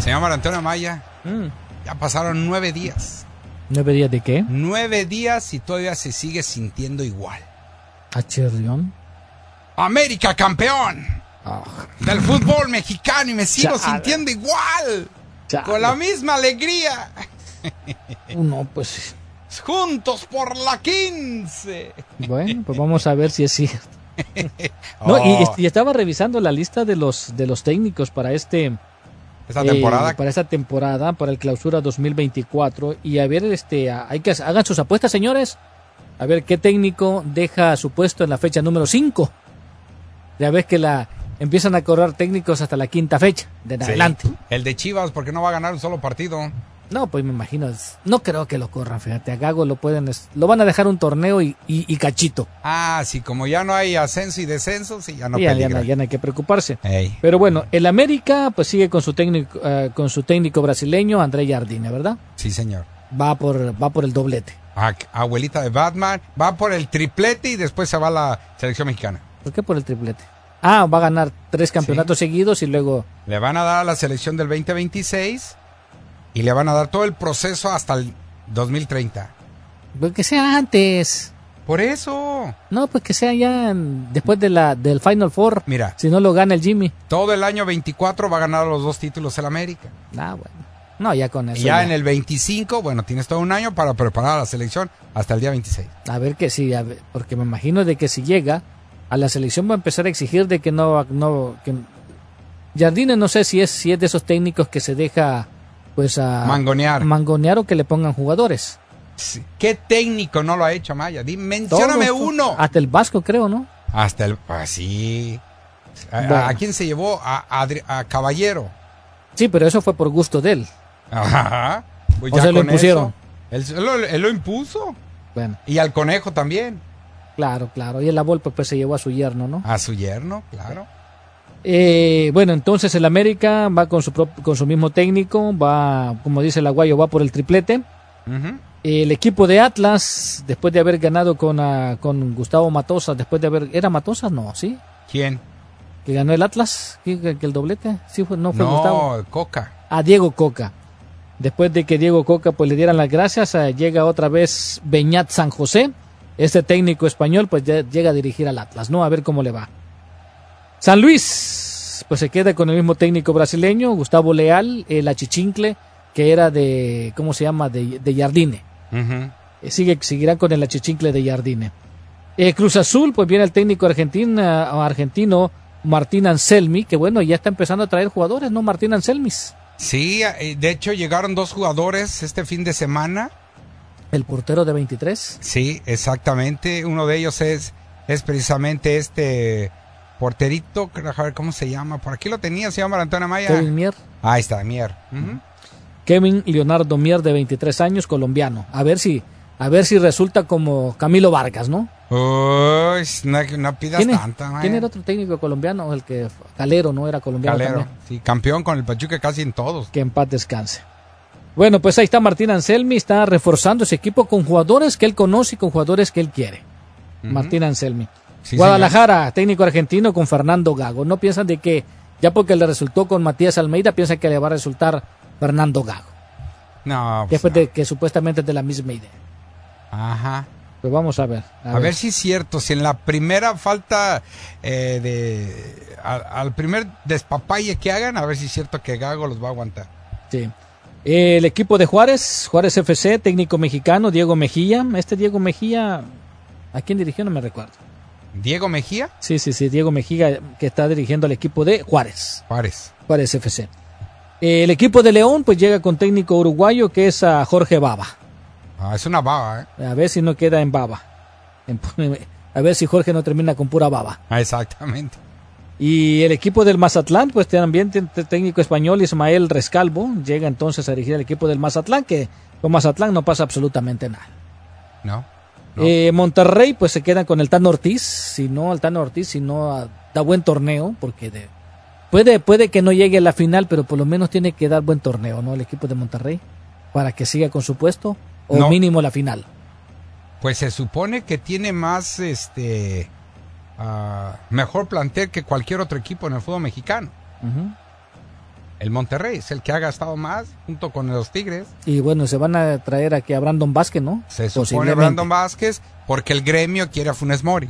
Señor Antonio Maya, ya pasaron nueve días. ¿Nueve días de qué? Nueve días y todavía se sigue sintiendo igual. ¿A Chirrión? América campeón del fútbol mexicano y me sigo Chale. sintiendo igual. Chale. Con la misma alegría. No, pues Juntos por la 15. bueno, pues vamos a ver si es cierto. No, Oh. y estaba revisando la lista de los de los técnicos para este Esta eh, temporada. para esta temporada, para el clausura 2024. Y a ver, este, hay que hagan sus apuestas, señores. A ver qué técnico deja su puesto en la fecha número 5. Ya ves que la empiezan a correr técnicos hasta la quinta fecha, de Sí. adelante. El de Chivas, porque no va a ganar un solo partido. No, pues me imagino, no creo que lo corran, fíjate, a Gago lo pueden, lo van a dejar un torneo y, y- y cachito. Ah, sí, como ya no hay ascenso y descenso, sí, ya no ya, ya no, ya no hay que preocuparse. Ey. Pero bueno, el América pues sigue con su técnico, eh, con su técnico brasileño, André Jardine, ¿verdad? Sí, señor. Va por, va por el doblete. Ah, abuelita de Batman, va por el triplete y después se va a la selección mexicana. ¿Por qué por el triplete? Ah, va a ganar tres campeonatos seguidos y luego... Le van a dar a la selección del 2026 y le van a dar todo el proceso hasta el 2030. Pues que sea antes. Por eso. No, pues que sea ya después de la, del Final Four. Mira. Si no lo gana el Jimmy. Todo el año 24 va a ganar los dos títulos el América. Ah, bueno. No, ya con eso. y ya, ya. en el 25, bueno, tienes todo un año para preparar a la selección hasta el día 26. A ver que sí, a ver, porque me imagino de que si llega a la selección va a empezar a exigir de que no, no, que Jardine no sé si es, si es de esos técnicos que se deja, pues a Mangonear. mangonear o que le pongan jugadores. ¿Qué técnico no lo ha hecho, Maya? Di, mencióname Todos, uno. Hasta el Vasco creo, ¿no? Hasta el. Pues sí. ¿A, Bueno. a quién se llevó? A, a Caballero. Sí, pero eso fue por gusto de él. Ajá. Pues O ya sea, lo impusieron. eso, Él, él lo, él lo impuso. Bueno, Y al conejo también. Claro, claro. Y el la Volpe pues se llevó a su yerno, ¿no? A su yerno, claro. Eh, bueno, entonces el América va con su con su mismo técnico, va, como dice el Aguayo, va por el triplete. El equipo de Atlas, después de haber ganado con, ah, con Gustavo Matosas, después de haber... ¿Era Matosas? No, ¿sí? ¿Quién? ¿Que ganó el Atlas? ¿Que, que- que el doblete? Sí, fue, no fue No, Gustavo. Coca. A Diego Coca. Después de que Diego Coca pues le dieran las gracias, ah, llega otra vez Beñat San José. Este técnico español pues ya llega a dirigir al Atlas, ¿no? A ver cómo le va. San Luis, pues se queda con el mismo técnico brasileño, Gustavo Leal, el achichincle, que era de, ¿cómo se llama? De, de Jardine. Eh, sigue, seguirá con el achichincle de Jardine. Eh, Cruz Azul, pues viene el técnico argentina, argentino Martín Anselmi, que bueno, ya está empezando a traer jugadores, ¿no? Martín Anselmis, Sí, eh, de hecho llegaron dos jugadores este fin de semana. El portero de 23. Sí, exactamente. Uno de ellos es, es precisamente este porterito, a ver cómo se llama. Por aquí lo tenía, se llama Antonio Maya. Kevin Mier. Ahí está, Mier. Kevin Leonardo Mier, de 23 años, colombiano. A ver si, a ver si resulta como Camilo Vargas, ¿no? Uy, no, no pidas ¿Quién, es- tanta, Maya. quién era otro técnico colombiano? El que Calero, ¿no? Era colombiano Calero. también. Sí, campeón con el Pachuca casi en todos. Que en paz descanse. Bueno, pues ahí está Martín Anselmi, está reforzando ese equipo con jugadores que él conoce y con jugadores que él quiere. Martín Anselmi. Sí, Guadalajara, técnico argentino con Fernando Gago. No piensan de que ya porque le resultó con Matías Almeida, piensan que le va a resultar Fernando Gago. No, pues, Después de que supuestamente es de la misma idea. ajá. Pues vamos a ver. A, ver. si es cierto, si en la primera falta eh, de... Al, al primer despapalle que hagan, a ver si es cierto que Gago los va a aguantar. Sí. El equipo de Juárez, Juárez FC, técnico mexicano, Diego Mejía. Este Diego Mejía, ¿a quién dirigió? No me recuerdo. ¿Diego Mejía? Sí, sí, sí, Diego Mejía, que está dirigiendo al equipo de Juárez. Juárez. Juárez FC. El equipo de León, pues llega con técnico uruguayo que es a Jorge Baba. Ah, es una baba, ¿eh? A ver si no queda en Baba. A ver si Jorge no termina con pura baba. Ah, exactamente. Y el equipo del Mazatlán, pues también tiene técnico español Ismael Rescalvo. Llega entonces a dirigir al equipo del Mazatlán, que con Mazatlán no pasa absolutamente nada. ¿No? Eh, Monterrey, pues se quedan con el Tano Ortiz. Si no, el Tano Ortiz, si no da buen torneo, porque de- puede, puede que no llegue a la final, pero por lo menos tiene que dar buen torneo, ¿no? El equipo de Monterrey, para que siga con su puesto, o No. mínimo la final. Pues se supone que tiene más, este... ah, mejor plantel que cualquier otro equipo en el fútbol mexicano. El Monterrey es el que ha gastado más junto con los Tigres. Y bueno, se van a traer aquí a Brandon Vázquez, ¿no? Se supone. Brandon Vázquez porque el gremio quiere a Funes Mori.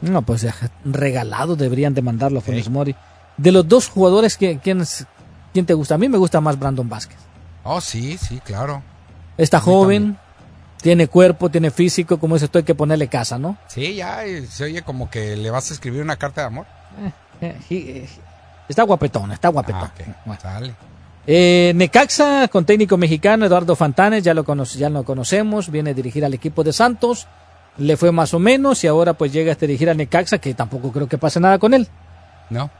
No, pues regalado deberían de mandarlo a Funes Mori. De los dos jugadores, ¿quién, quién, es- quién te gusta? A mí me gusta más Brandon Vázquez. Oh, sí, sí, claro. Está joven, tiene cuerpo, tiene físico, como dices tú, hay que ponerle casa, ¿no? Sí, ya eh, se oye como que le vas a escribir una carta de amor. Eh, he- Está guapetón, está guapetón. Ah, ok. Sale. Eh, Necaxa con técnico mexicano Eduardo Fantanes, ya lo, cono- ya lo conocemos, viene a dirigir al equipo de Santos, le fue más o menos y ahora pues llega a dirigir a Necaxa que tampoco creo que pase nada con él. No,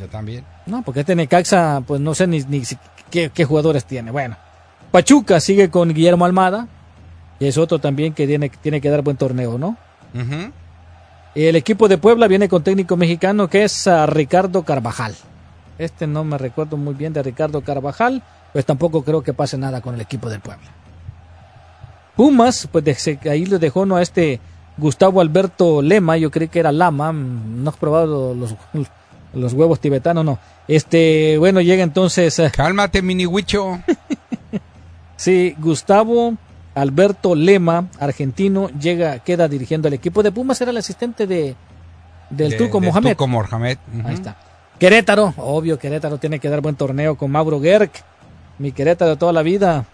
yo también. No, porque este Necaxa pues no sé ni, ni qué jugadores tiene. Bueno, Pachuca sigue con Guillermo Almada y es otro también que tiene, tiene que dar buen torneo, ¿no? El equipo de Puebla viene con técnico mexicano que es ah, Ricardo Carvajal. Este no me recuerdo muy bien de Ricardo Carvajal, pues tampoco creo que pase nada con el equipo del Puebla. Pumas, pues de- ahí le dejó ¿no? a este Gustavo Alberto Lema, yo creí que era Lama, mm, no has probado los, los huevos tibetanos, no. Este, bueno, llega entonces... eh, Cálmate, mini huicho. Sí, Gustavo Alberto Lema, argentino, llega, queda dirigiendo al equipo de Pumas, era el asistente de del De- Turco de Mohamed. Turco Mohamed. Ahí está. Querétaro, obvio, Querétaro tiene que dar buen torneo con Mauro Gerg, mi Querétaro de toda la vida.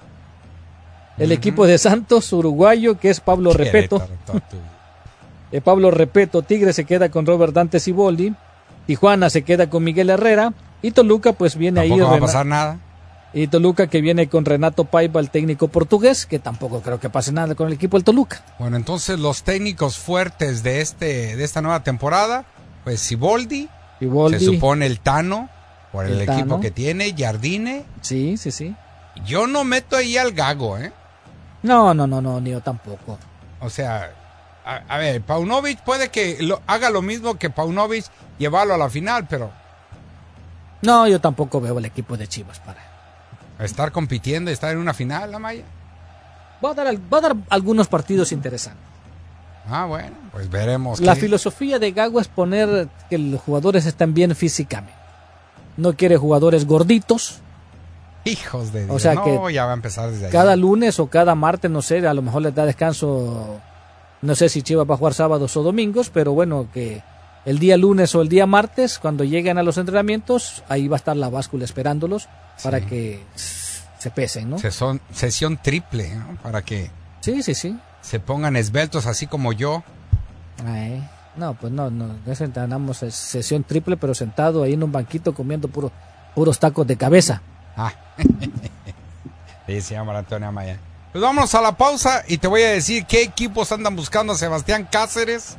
El equipo de Santos, uruguayo, que es Pablo Repeto. Querétaro, Eh, Pablo Repeto, Tigre se queda con Robert Dante Siboldi. Tijuana se queda con Miguel Herrera. Y Toluca, pues viene ahí. Tampoco va a pasar nada. Y Toluca que viene con Renato Paiva, el técnico portugués, que tampoco creo que pase nada con el equipo del Toluca. Bueno, entonces los técnicos fuertes de este de esta nueva temporada, pues Siboldi, Siboldi. se supone el Tano, por el, El equipo Tano. que tiene, Jardine. Sí, sí, sí. Yo no meto ahí al Gago, ¿eh? No, no, no, no, ni yo tampoco. O sea, a, a ver, Paunovic puede que lo, haga lo mismo que Paunovic, llevarlo a la final, pero No, yo tampoco veo el equipo de Chivas para. Estar compitiendo, estar en una final, la Maya. Va a dar, va a dar algunos partidos interesantes. Ah, bueno, pues veremos. La qué- filosofía de Gago es poner que los jugadores estén bien físicamente. No quiere jugadores gorditos. Hijos de Dios. O sea no, que ya va a empezar desde ahí. Cada lunes o cada martes, no sé, a lo mejor les da descanso. No sé si Chivas va a jugar sábados o domingos, pero bueno, que el día lunes o el día martes, cuando lleguen a los entrenamientos, ahí va a estar la báscula esperándolos para que se pesen, ¿no? Sesión, sesión triple, ¿no? Para que Sí, sí, sí. se pongan esbeltos así como yo. Ay, no, pues no, no, no entrenamos es sesión triple, pero sentado ahí en un banquito comiendo puro, puros tacos de cabeza. Ah. Llama Antonio Amaya. Pues vámonos a la pausa y te voy a decir qué equipos andan buscando a Sebastián Cáceres.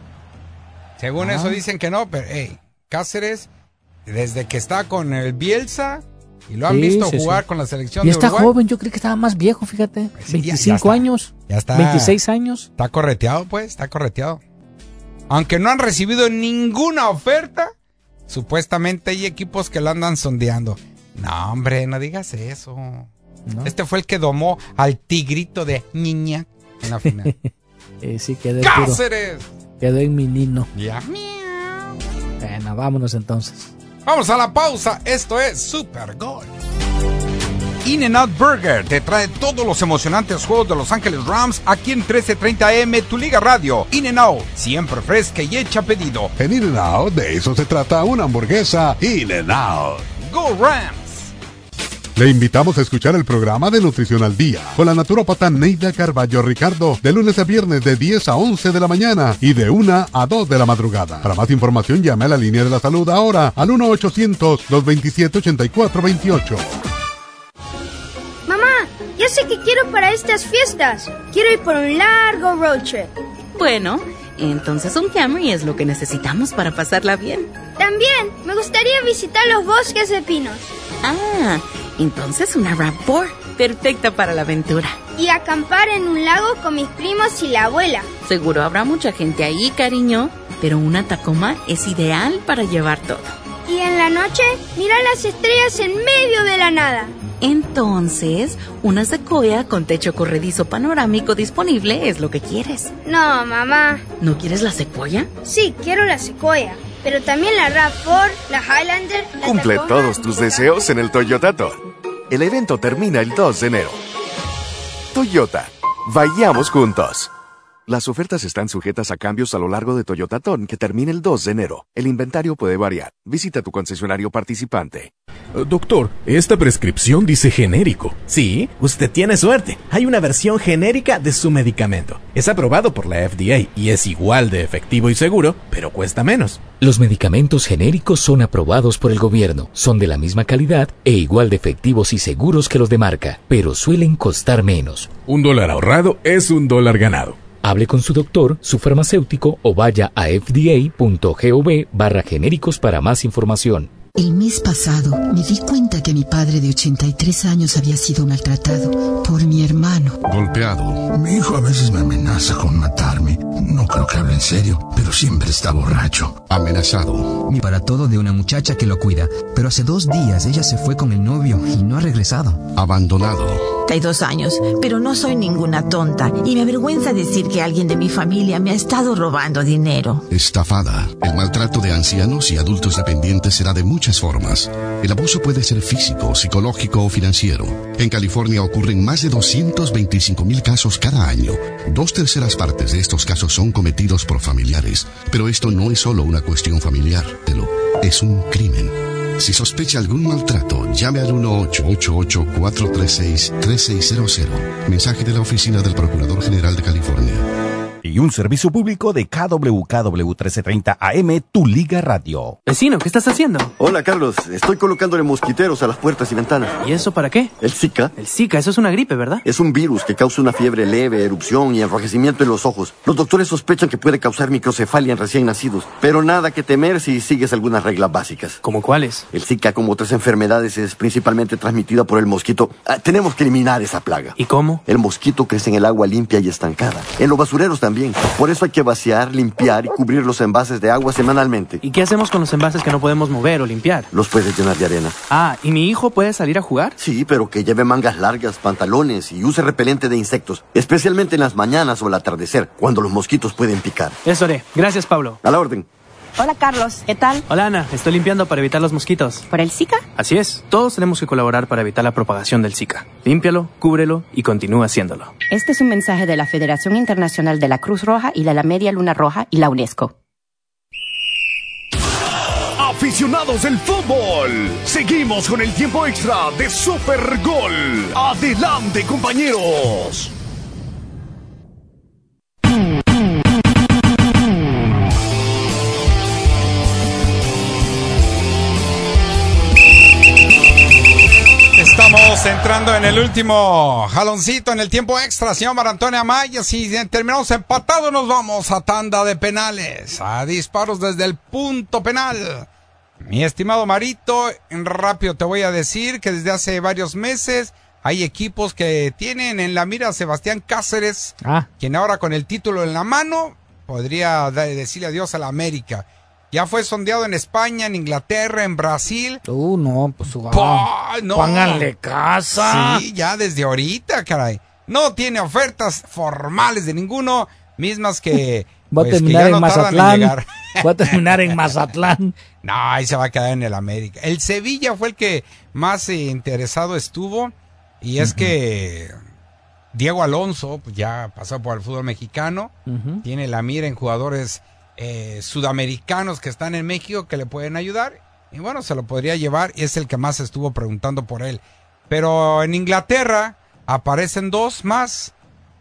Según Ah. eso dicen que no, pero hey, Cáceres, desde que está con el Bielsa y lo han Sí, visto sí, jugar sí. con la selección Y está joven, yo creo que estaba más viejo, fíjate. Sí, ya- ya 25 está. años. ya está. 26 años. Está correteado, pues, está correteado. Aunque no han recibido ninguna oferta, supuestamente hay equipos que lo andan sondeando. No, hombre, no digas eso. Este fue el que domó al tigrito de niña en la final. Eh, sí, puro- ¡Cáceres! Quedó en mi nino. Ya. Bueno, vámonos entonces. Vamos a la pausa. Esto es Super Gol. In-N-Out Burger te trae todos los emocionantes juegos de Los Ángeles Rams aquí en 1330M, tu liga radio. In-N-Out, siempre fresca y hecha a pedido. En In-N-Out, de eso se trata una hamburguesa In-N-Out. ¡Go Rams! Le invitamos a escuchar el programa de Nutrición al Día con la naturópata Neida Carballo Ricardo de lunes a viernes de 10 a 11 de la mañana y de 1 a 2 de la madrugada. Para más información llame a la línea de la salud ahora al 1-800-227-8428. Mamá, ya sé que quiero para estas fiestas. Quiero ir por un largo road trip. Bueno, entonces un Camry es lo que necesitamos para pasarla bien. También me gustaría visitar los bosques de pinos Ah, entonces una RAV4, perfecta para la aventura. y acampar en un lago con mis primos y la abuela. Seguro habrá mucha gente ahí, cariño, pero una Tacoma es ideal para llevar todo. Y en la noche, mirar las estrellas en medio de la nada. Entonces, una Sequoia con techo corredizo panorámico disponible es lo que quieres. No, mamá. ¿No quieres la Sequoia? Sí, quiero la Sequoia, pero también la RAV4, la Highlander, la Cumple Tacoma. todos tus deseos en el Toyotato. El evento termina el 2 de enero. Toyota, vayamos juntos. Las ofertas están sujetas a cambios a lo largo de Toyotatón que termina el 2 de enero. El inventario puede variar. Visita tu concesionario participante. Eh, Doctor, esta prescripción dice genérico. Sí, usted tiene suerte. Hay una versión genérica de su medicamento. Es aprobado por la FDA y es igual de efectivo y seguro, pero cuesta menos. Los medicamentos genéricos son aprobados por el gobierno, son de la misma calidad e igual de efectivos y seguros que los de marca, pero suelen costar menos. Un dólar ahorrado es un dólar ganado. Hable con su doctor, su farmacéutico o vaya a fda.gov barra genéricos para más información. El mes pasado me di cuenta que mi padre de 83 años había sido maltratado por mi hermano. Golpeado. Mi hijo a veces me amenaza con matarme. No creo que hable en serio, pero siempre está borracho. Amenazado. Mi para todo de una muchacha que lo cuida, pero hace dos días ella se fue con el novio y no ha regresado. Abandonado. Hay dos años, pero no soy ninguna tonta y me avergüenza decir que alguien de mi familia me ha estado robando dinero. Estafada. El maltrato de ancianos y adultos dependientes será de muchas formas. El abuso puede ser físico, psicológico o financiero. En California ocurren más de 225 mil casos cada año. Dos terceras partes de estos casos son cometidos por familiares. Pero esto no es solo una cuestión familiar, Telo. Es un crimen. Si sospecha algún maltrato, llame al 1-888-436-3600. Mensaje de la Oficina del Procurador General de California. Y un servicio público de KWKW 1330 AM, Tu Liga Radio. Vecino, ¿qué estás haciendo? Hola, Carlos. Estoy colocándole mosquiteros a las puertas y ventanas. ¿Y eso para qué? El Zika. El Zika, eso es una gripe, ¿verdad? Es un virus que causa una fiebre leve, erupción y enrojecimiento en los ojos. Los doctores sospechan que puede causar microcefalia en recién nacidos, pero nada que temer si sigues algunas reglas básicas. ¿Como cuáles? El Zika, como otras enfermedades, es principalmente transmitida por el mosquito. Ah, tenemos que eliminar esa plaga. ¿Y cómo? El mosquito crece en el agua limpia y estancada. En los basureros también. Por eso hay que vaciar, limpiar y cubrir los envases de agua semanalmente. ¿Y qué hacemos con los envases que no podemos mover o limpiar? Los puedes llenar de arena. Ah, ¿y mi hijo puede salir a jugar? Sí, pero que lleve mangas largas, pantalones y use repelente de insectos, especialmente en las mañanas o al atardecer, cuando los mosquitos pueden picar. Eso haré. Gracias, Pablo. A la orden. Hola Carlos, ¿qué tal? Hola Ana, estoy limpiando para evitar los mosquitos. ¿Por el Zika? Así es, todos tenemos que colaborar para evitar la propagación del Zika. Límpialo, cúbrelo y continúa haciéndolo. Este es un mensaje de la Federación Internacional de la Cruz Roja y de la Media Luna Roja y la UNESCO. Aficionados del fútbol, seguimos con el tiempo extra de Super Gol. Adelante, compañeros. Estamos entrando en el último jaloncito en el tiempo extra, señor Marantonio Amaya. Si terminamos empatados, nos vamos a tanda de penales, a disparos desde el punto penal. Mi estimado Marito, rápido te voy a decir que desde hace varios meses hay equipos que tienen en la mira a Sebastián Cáceres, Ah. quien ahora con el título en la mano podría decirle adiós a la América. Ya fue sondeado en España, en Inglaterra, en Brasil. Uh, no, pues no. pónganle casa. Sí, ya desde ahorita, caray. No tiene ofertas formales de ninguno, mismas que, Va a pues, terminar en no tardan en Mazatlán. Va a terminar en Mazatlán. No, ahí se va a quedar en el América. El Sevilla fue el que más eh, interesado estuvo. Y es que Diego Alonso pues, ya pasó por el fútbol mexicano. Tiene la mira en jugadores eh, sudamericanos que están en México que le pueden ayudar. Y bueno, se lo podría llevar. Y es el que más estuvo preguntando por él. Pero en Inglaterra aparecen dos más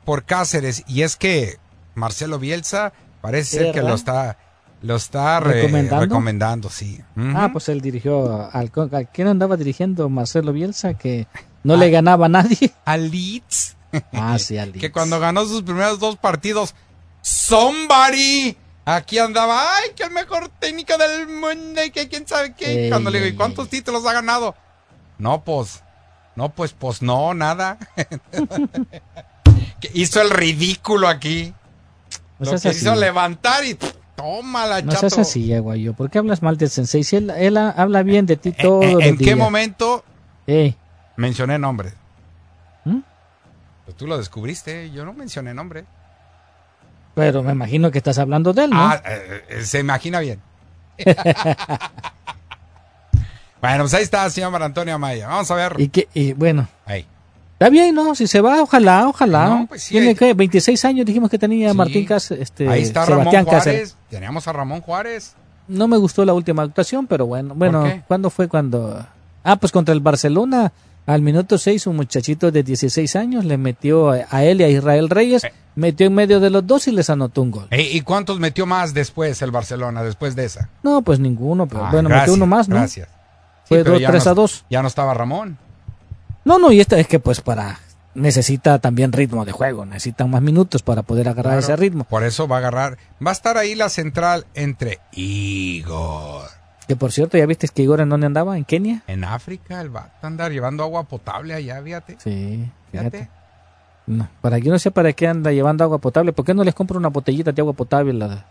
por Cáceres. Y es que Marcelo Bielsa parece ser que lo está, lo está re- ¿Recomendando? recomendando, sí. Ah, pues él dirigió al ¿a quién andaba dirigiendo Marcelo Bielsa que no le ganaba a nadie. Al Leeds. Ah, sí, Leeds. que cuando ganó sus primeros dos partidos, somebody aquí andaba, ay, que el mejor técnico del mundo y que quién sabe qué. Ey, cuando le digo, ¿y cuántos títulos ha ganado? No, pues, no, pues, pues no, nada. Que hizo el ridículo aquí. No Lo seas que así. hizo levantar y toma la No chato. seas así, Aguayo. ¿Por qué hablas mal del sensei? Si él, él ha- habla bien de ti todo ¿En, el en qué momento Eh, mencioné nombre? ¿Mm? Pues tú lo descubriste, yo no mencioné nombre. Pero me imagino que estás hablando de él, ¿no? Ah, eh, eh, se imagina bien. bueno, pues ahí está, señor Antonio Amaya. Vamos a ver. y que, y bueno, Ahí. Está bien, ¿no? Si se va, ojalá, ojalá. No, pues sí, Tiene hay- que 26 años dijimos que tenía Sí. Martín Cáceres, este Ahí está Sebastián Ramón Cáceres. Juárez. Teníamos a Ramón Juárez. No me gustó la última actuación, pero bueno, bueno? ¿cuándo fue cuando Ah, pues contra el Barcelona al minuto 6 un muchachito de 16 años le metió a él y a Israel Reyes, Eh. metió en medio de los dos y les anotó un gol. Eh, ¿Y cuántos metió más después el Barcelona, después de esa? No, pues ninguno, pero Ah, bueno, gracias, metió uno más, ¿no? Gracias. Fue Sí, pero dos, ya 3 no- a 2. Ya no estaba Ramón. No, no, y esta es que pues para necesita también ritmo de juego, necesitan más minutos para poder agarrar Claro. ese ritmo. Por eso va a agarrar. Va a estar ahí la central entre Igor. Que por cierto, ¿ya viste que Igor en dónde andaba? ¿En Kenia? En África, el va a andar llevando agua potable allá, fíjate. Sí, Fíjate. fíjate. No, para que yo no sé para qué anda llevando agua potable, ¿por qué no les compro una botellita de agua potable? La...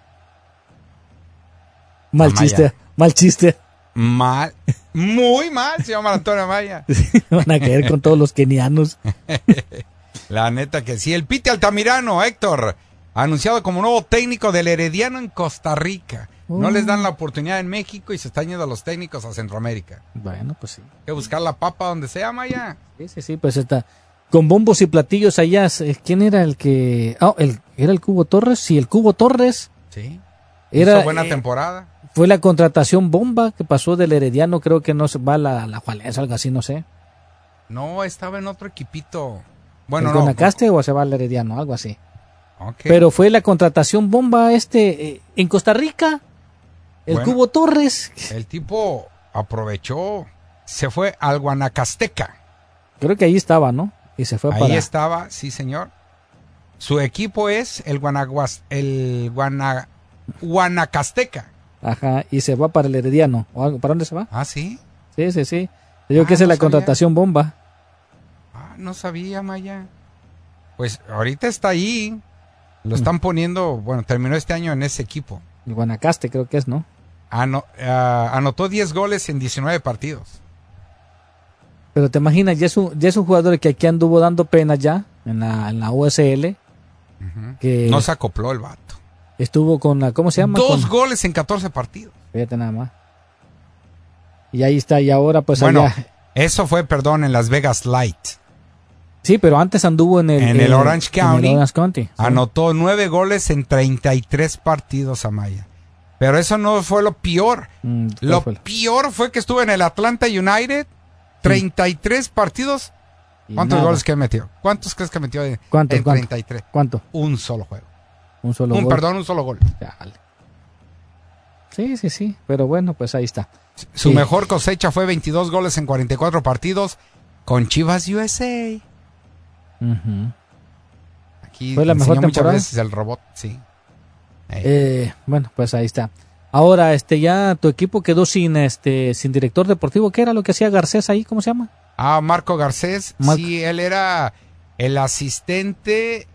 Mal Amaya. chiste, mal chiste. Mal. Muy mal, se llama Antonio Maya. Van a caer con todos los kenianos. La neta que sí. El Pite Altamirano, Héctor, anunciado como nuevo técnico del Herediano en Costa Rica. No Oh. les dan la oportunidad en México y se están yendo los técnicos a Centroamérica. Bueno, pues sí. Hay que buscar la papa donde sea, Maya. Sí, sí, sí, pues está. Con bombos y platillos allá. eh, ¿Quién era el que.? Ah, el, ¿era el Cubo Torres? Sí, el Cubo Torres. Sí. Era, Hizo buena eh, temporada. Fue la contratación bomba que pasó del Herediano, creo que no se va a la, la Juárez, algo así, no sé. No, estaba en otro equipito. Bueno, ¿El no. Guanacaste o se va al Herediano? Algo así. Ok. Pero fue la contratación bomba este eh, en Costa Rica. El Bueno. Cubo Torres. El tipo aprovechó, se fue al Guanacasteca. Creo que ahí estaba, ¿no? Y se fue Ahí para. estaba, sí, señor. Su equipo es el Guanaguas, el Guana, Guanacasteca. Ajá, y se va para el Herediano. ¿O algo? ¿Para dónde se va? Ah, sí. Sí, sí, sí. Yo creo Ah, que esa es no la sabía. contratación bomba. Ah, no sabía, Maya. Pues ahorita está ahí. Lo están poniendo, bueno, terminó este año en ese equipo. El Guanacaste, creo que es, ¿no? Ano- ah, anotó 10 goles en 19 partidos. Pero te imaginas, ya es un, ya es un jugador que aquí anduvo dando pena ya en la, en la USL. Que No se acopló el vato. estuvo con la. ¿Cómo se llama? Dos Con- goles en 14 partidos. Fíjate nada más. Y ahí está, y ahora pues bueno, allá- eso fue, perdón, en Las Vegas Light. Sí, pero antes anduvo en el, en el eh, Orange en el County. Orange County, sí. Anotó nueve goles en 33 partidos, Amaya. Pero eso no fue lo peor. Mm, Lo peor fue que estuvo en el Atlanta United. 33 partidos. Y ¿Cuántos nada. goles que metió? ¿Cuántos crees que metió en, ¿Cuántos, en cuántos? 33? ¿Cuánto? Un solo juego. Un solo un, gol. Perdón, un solo gol. Chale. Sí, sí, sí. Pero bueno, pues ahí está. Su Sí. mejor cosecha fue 22 goles en 44 partidos con Chivas USA. Ujú. Aquí Fue la mejor muchas temporada. veces el robot, sí. Eh, bueno, pues ahí está. Ahora, este, ya tu equipo quedó sin, este, sin director deportivo. ¿Qué era lo que hacía Garcés ahí? ¿Cómo se llama? Ah, Marco Garcés, Marco. sí, él era el asistente,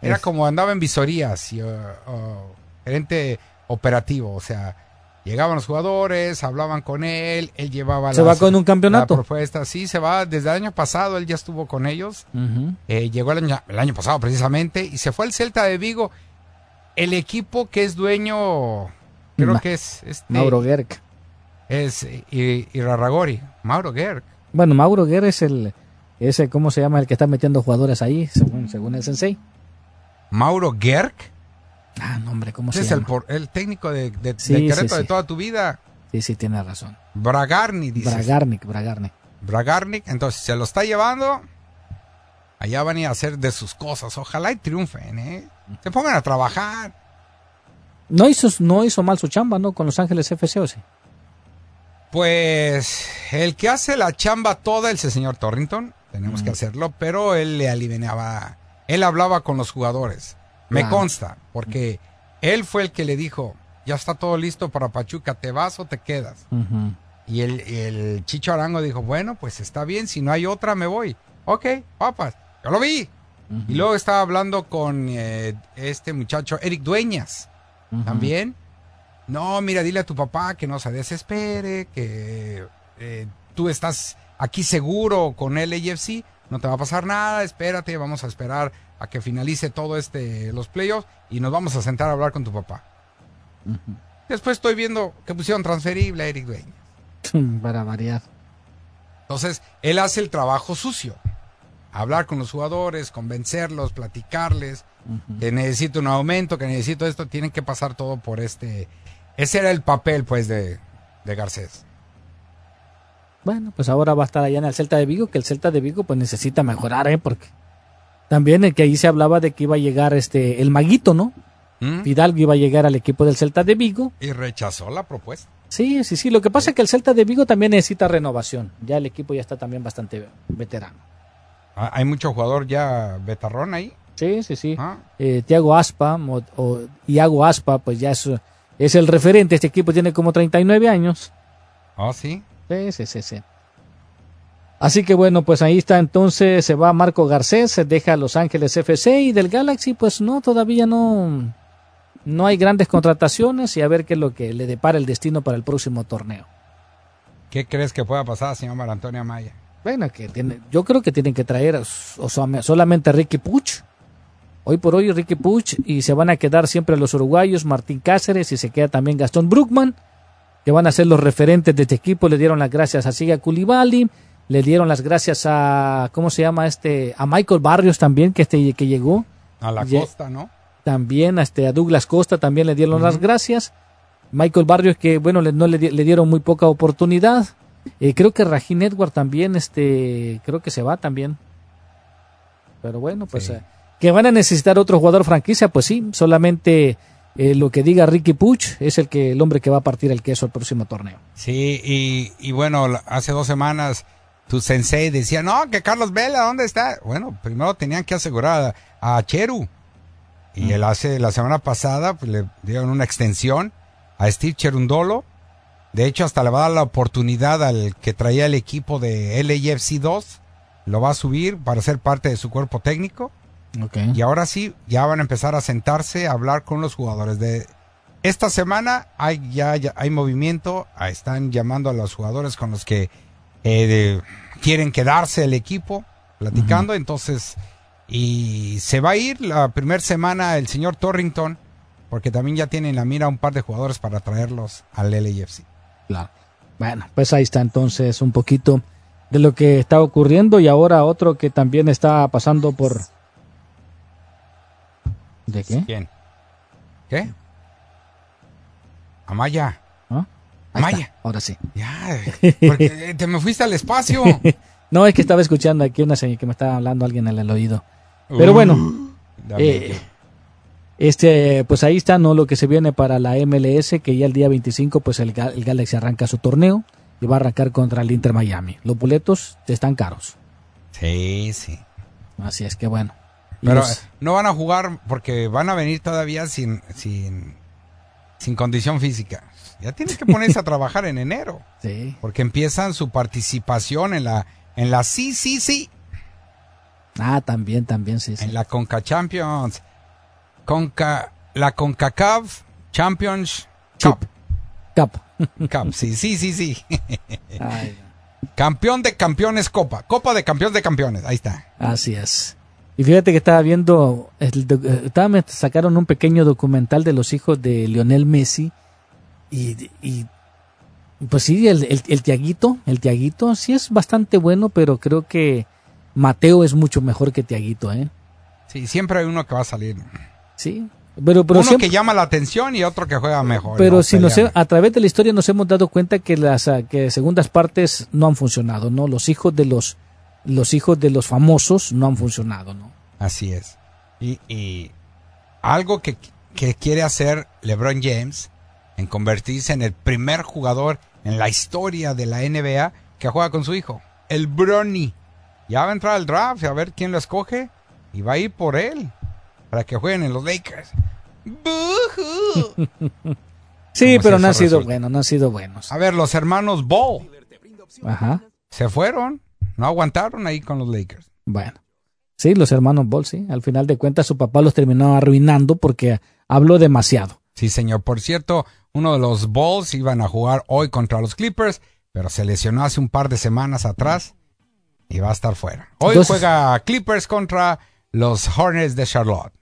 era Es- como andaba en visorías, y, uh, uh, gerente operativo, o sea, llegaban los jugadores, hablaban con él, él llevaba ¿Se va con un campeonato? la propuesta, sí, se va desde el año pasado, él ya estuvo con ellos, eh, llegó el año, el año pasado precisamente, y se fue al Celta de Vigo, el equipo que es dueño, creo Ma- que es este, Mauro Gerg. es I- Irarragori, Mauro Gerg. Bueno, Mauro Guerra es el, ese, ¿cómo se llama? El que está metiendo jugadores ahí, según, según el sensei. Mauro Gerg. Ah, no, hombre, ¿cómo Ese se es el, llama? por- el técnico de, de, Sí, de sí, Querétaro sí. de toda tu vida. Sí, sí, tiene razón. Bragarni, dice. Bragarnik, Bragarnik. Bragarnik. Entonces, se lo está llevando. Allá van a ir a hacer de sus cosas. Ojalá y triunfen, ¿eh? Se pongan a trabajar. No hizo, no hizo mal su chamba, ¿no? Con Los Ángeles FC, ¿o sí? Pues, el que hace la chamba toda es el señor Torrington. Tenemos que hacerlo, pero él le aliviaba. Él hablaba con los jugadores. Me Claro. consta, porque él fue el que le dijo: Ya está todo listo para Pachuca, ¿te vas o te quedas? Y el, el Chicho Arango dijo, bueno, pues está bien, si no hay otra me voy. Ok, papas, yo lo vi. Y luego estaba hablando con eh, este muchacho, Eric Dueñas, también. No, mira, dile a tu papá que no se desespere, que eh, tú estás aquí seguro con el AFC, no te va a pasar nada, espérate, vamos a esperar a que finalice todo este, los playoffs y nos vamos a sentar a hablar con tu papá. Después estoy viendo que pusieron transferible a Eric Dueñas. Para variar. Entonces, él hace el trabajo sucio. hablar con los jugadores, convencerlos, platicarles, que necesito un aumento, que necesito esto, tienen que pasar todo por este... Ese era el papel, pues, de, de Garcés. Bueno, pues ahora va a estar allá en el Celta de Vigo, que el Celta de Vigo pues necesita mejorar, ¿eh? Porque también el que ahí se hablaba de que iba a llegar este el maguito, ¿no? ¿Mm? Fidalgo iba a llegar al equipo del Celta de Vigo. Y rechazó la propuesta. Sí, sí, sí. Lo que pasa es que el Celta de Vigo también necesita renovación. Ya el equipo ya está también bastante veterano. Ah, Hay mucho jugador ya betarrón ahí. Sí, sí, sí. Eh, Tiago Aspa o, o Iago Aspa, pues ya es, es el referente. Este equipo tiene como 39 años. Oh, sí. Sí, sí, sí, sí. Así que bueno, pues ahí está entonces, se va Marco Garcés, se deja a Los Ángeles FC y del Galaxy, pues no, todavía no, no hay grandes contrataciones y a ver qué es lo que le depara el destino para el próximo torneo. ¿Qué crees que pueda pasar, señor Mar Antonio Amaya? Bueno, que tiene, yo creo que tienen que traer o solamente a Ricky Puch. Hoy por hoy Ricky Puch y se van a quedar siempre los uruguayos, Martín Cáceres y se queda también Gastón Bruckman, que van a ser los referentes de este equipo. Le dieron las gracias a Siga Koulibaly, le dieron las gracias a, ¿cómo se llama este? A Michael Barrios también, que este que llegó. A la costa, ¿no? También a, este, a Douglas Costa también le dieron las gracias. Michael Barrios que, bueno, le, no le, le dieron muy poca oportunidad. Eh, creo que Rajin Edward también, este, creo que se va también. Pero bueno, pues eh, que van a necesitar otro jugador franquicia, pues sí, solamente eh, lo que diga Ricky Puch es el que el hombre que va a partir el queso el próximo torneo. Sí, y, y bueno, hace dos semanas tu sensei decía, no, que Carlos Vela, ¿dónde está? Bueno, primero tenían que asegurar a, a Cheru. Y él hace, la semana pasada, pues le dieron una extensión a Steve Cherundolo. De hecho, hasta le va a dar la oportunidad al que traía el equipo de LAFC 2. Lo va a subir para ser parte de su cuerpo técnico. Y ahora sí, ya van a empezar a sentarse a hablar con los jugadores. De esta semana hay ya, ya hay movimiento, ah, están llamando a los jugadores con los que eh, de- quieren quedarse el equipo, platicando. Entonces, y se va a ir la primera semana el señor Torrington, porque también ya tienen en la mira un par de jugadores para traerlos al LAFC. Claro. Bueno, pues ahí está entonces un poquito de lo que está ocurriendo y ahora otro que también está pasando por... ¿De qué? ¿Quién? ¿Qué? Amaya. ¿Ah? Amaya. está, ahora sí. Ya, porque te me fuiste al espacio. no, es que estaba escuchando aquí una señal que me estaba hablando alguien en el oído. Pero Uh, bueno, eh, este, pues ahí está, ¿no? Lo que se viene para la MLS, que ya el día 25, pues el, el Galaxy arranca su torneo y va a arrancar contra el Inter Miami. Los boletos están caros. Sí, sí. Así es que bueno. Pero los- eh, no van a jugar porque van a venir todavía sin, sin, sin condición física. Ya tienen que ponerse a trabajar en enero. Sí. Porque empiezan su participación en la, en la CCC, Ah, también, también, sí, sí. en la Conca Champions. Conca, la CONCACAF Champions Cup. Cup. Cup, sí, sí, sí, sí. Ay, Campeón de campeones Copa. Copa de campeones de campeones. Ahí está. Así es. Y fíjate que estaba viendo, eh, estaba, me sacaron un pequeño documental de los hijos de Lionel Messi y, y, pues sí, el, el, el Tiaguito, el Tiaguito sí es bastante bueno, pero creo que Mateo es mucho mejor que Tiaguito, ¿eh? Sí, siempre hay uno que va a salir. Sí, pero, pero uno siempre- que llama la atención y otro que juega mejor. Pero ¿no? si nos, a través de la historia nos hemos dado cuenta que las que segundas partes no han funcionado, ¿no? Los hijos de los los hijos de los famosos no han funcionado, ¿no? Así es. Y, y algo que, que quiere hacer LeBron James en convertirse en el primer jugador en la historia de la NBA que juega con su hijo, el Bronny. Ya va a entrar al draft a ver quién lo escoge y va a ir por él para que jueguen en los Lakers. Sí, Como pero si no han eso sido resulta. buenos, no han sido buenos. A ver, los hermanos Ball Ajá. se fueron, no aguantaron ahí con los Lakers. Bueno. Sí, los hermanos Ball, sí. Al final de cuentas su papá los terminó arruinando porque habló demasiado. Sí, señor. Por cierto, uno de los Bulls iban a jugar hoy contra los Clippers, pero se lesionó hace un par de semanas atrás y va a estar fuera. Hoy Entonces- juega Clippers contra los Hornets de Charlotte.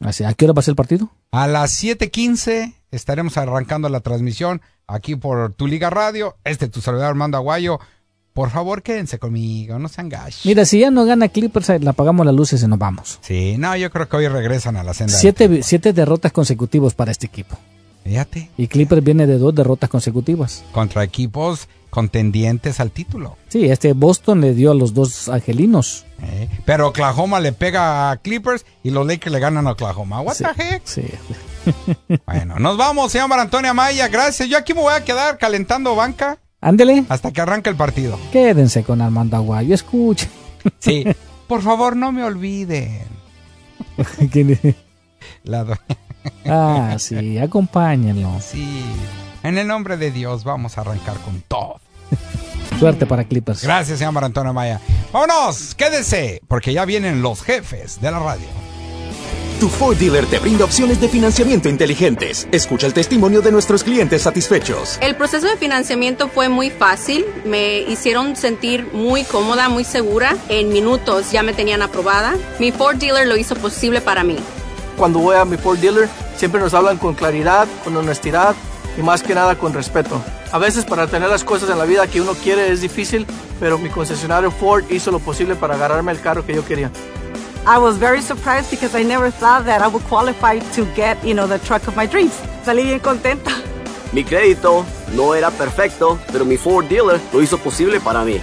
Así, ¿A qué hora va a ser el partido? A las 7:15 estaremos arrancando la transmisión aquí por Tu Liga Radio. Este tu servidor Armando Aguayo. Por favor quédense conmigo, no sean gash. Mira, si ya no gana Clippers, le apagamos las luces y nos vamos. Sí, no, yo creo que hoy regresan a la senda. Siete, siete derrotas consecutivas para este equipo. Fíjate. Y Clippers viene de dos derrotas consecutivas. Contra equipos contendientes al título. Sí, este Boston le dio a los dos angelinos. Eh, pero Oklahoma le pega a Clippers y los Lakers le ganan a Oklahoma. What Sí, the heck? Sí. Bueno, nos vamos, señor Antonio Amaya. Gracias. Yo aquí me voy a quedar calentando banca Ándele. hasta que arranque el partido. Quédense con Armando Aguayo, escuchen. Sí. Por favor, no me olviden. La do- ah, sí, acompáñenlo. Sí. En el nombre de Dios vamos a arrancar con todo. Suerte para Clippers. Gracias, señor Antonio Amaya. Vámonos, quédese, porque ya vienen los jefes de la radio. Tu Ford dealer te brinda opciones de financiamiento inteligentes. Escucha el testimonio de nuestros clientes satisfechos. El proceso de financiamiento fue muy fácil, me hicieron sentir muy cómoda, muy segura. En minutos ya me tenían aprobada. Mi Ford dealer lo hizo posible para mí. Cuando voy a mi Ford dealer, siempre nos hablan con claridad, con honestidad y más que nada con respeto. A veces para tener las cosas en la vida que uno quiere es difícil, pero mi concesionario Ford hizo lo posible para agarrarme el carro que yo quería. I was very surprised because I never thought that I would qualify to get, you know, the truck of my dreams. Salí bien contenta. Mi crédito no era perfecto, pero mi Ford dealer lo hizo posible para mí.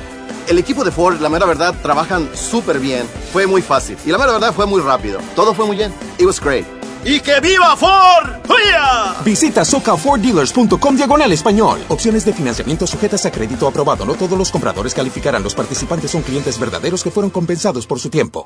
El equipo de Ford, la mera verdad, trabajan súper bien. Fue muy fácil. Y la mera verdad fue muy rápido. Todo fue muy bien. It was great. ¡Y que viva Ford! Visita socaFordDealers.com diagonal español. Opciones de financiamiento sujetas a crédito aprobado. No todos los compradores calificarán. Los participantes son clientes verdaderos que fueron compensados por su tiempo.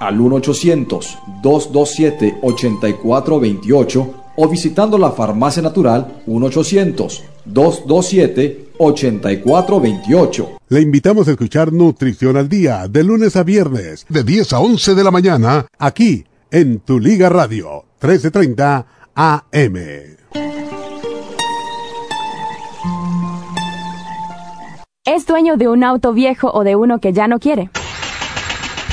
al 1-800-227-8428 o visitando la farmacia natural 1-800-227-8428. Le invitamos a escuchar Nutrición al Día de lunes a viernes de 10 a 11 de la mañana aquí en Tu Liga Radio 1330 AM. ¿Es dueño de un auto viejo o de uno que ya no quiere?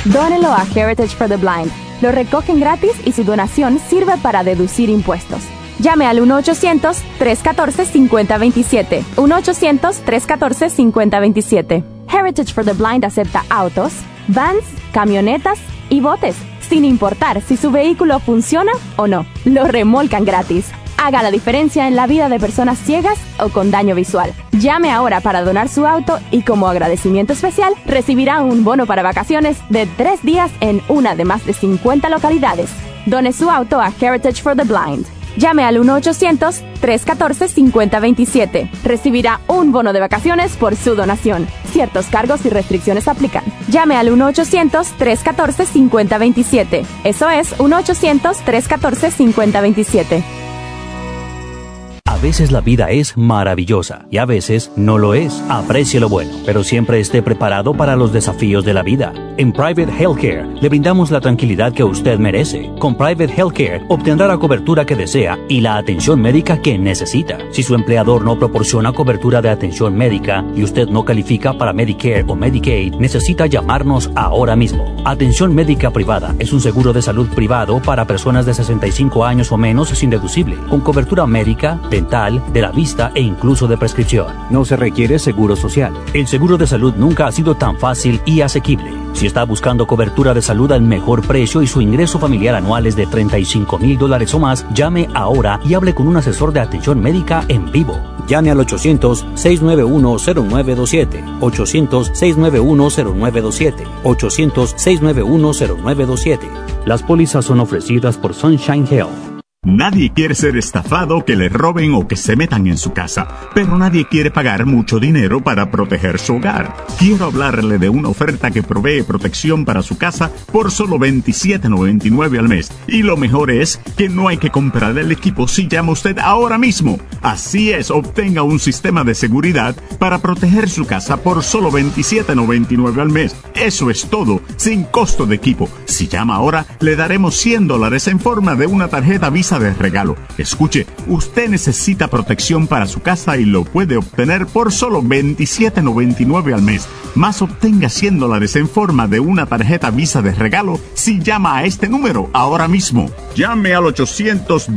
Dónelo a Heritage for the Blind. Lo recogen gratis y su donación sirve para deducir impuestos. Llame al 1-800-314-5027. 1-800-314-5027. Heritage for the Blind acepta autos, vans, camionetas y botes, sin importar si su vehículo funciona o no. Lo remolcan gratis. Haga la diferencia en la vida de personas ciegas o con daño visual. Llame ahora para donar su auto y como agradecimiento especial recibirá un bono para vacaciones de tres días en una de más de 50 localidades. Done su auto a Heritage for the Blind. Llame al 1-800-314-5027. Recibirá un bono de vacaciones por su donación. Ciertos cargos y restricciones aplican. Llame al 1-800-314-5027. Eso es 1-800-314-5027. A veces la vida es maravillosa y a veces no lo es. Aprecie lo bueno, pero siempre esté preparado para los desafíos de la vida. En Private Healthcare le brindamos la tranquilidad que usted merece. Con Private Healthcare obtendrá la cobertura que desea y la atención médica que necesita. Si su empleador no proporciona cobertura de atención médica y usted no califica para Medicare o Medicaid, necesita llamarnos ahora mismo. Atención médica privada es un seguro de salud privado para personas de 65 años o menos sin deducible, con cobertura médica, dental, de la vista e incluso de prescripción. No se requiere seguro social. El seguro de salud nunca ha sido tan fácil y asequible. Si está buscando cobertura de salud al mejor precio y su ingreso familiar anual es de 35 mil dólares o más, llame ahora y hable con un asesor de atención médica en vivo. Llame al 800-691-0927. 800-691-0927. 800-691-0927. Las pólizas son ofrecidas por Sunshine Health. Nadie quiere ser estafado, que le roben o que se metan en su casa, pero nadie quiere pagar mucho dinero para proteger su hogar. Quiero hablarle de una oferta que provee protección para su casa por solo $27.99 al mes. Y lo mejor es que no hay que comprar el equipo si llama usted ahora mismo. Así es, obtenga un sistema de seguridad para proteger su casa por solo $27.99 al mes. Eso es todo, sin costo de equipo. Si llama ahora, le daremos 100 dólares en forma de una tarjeta Visa de regalo. Escuche, usted necesita protección para su casa y lo puede obtener por solo $27.99 al mes. Más obtenga 100 dólares en forma de una tarjeta Visa de regalo si llama a este número ahora mismo. Llame al 800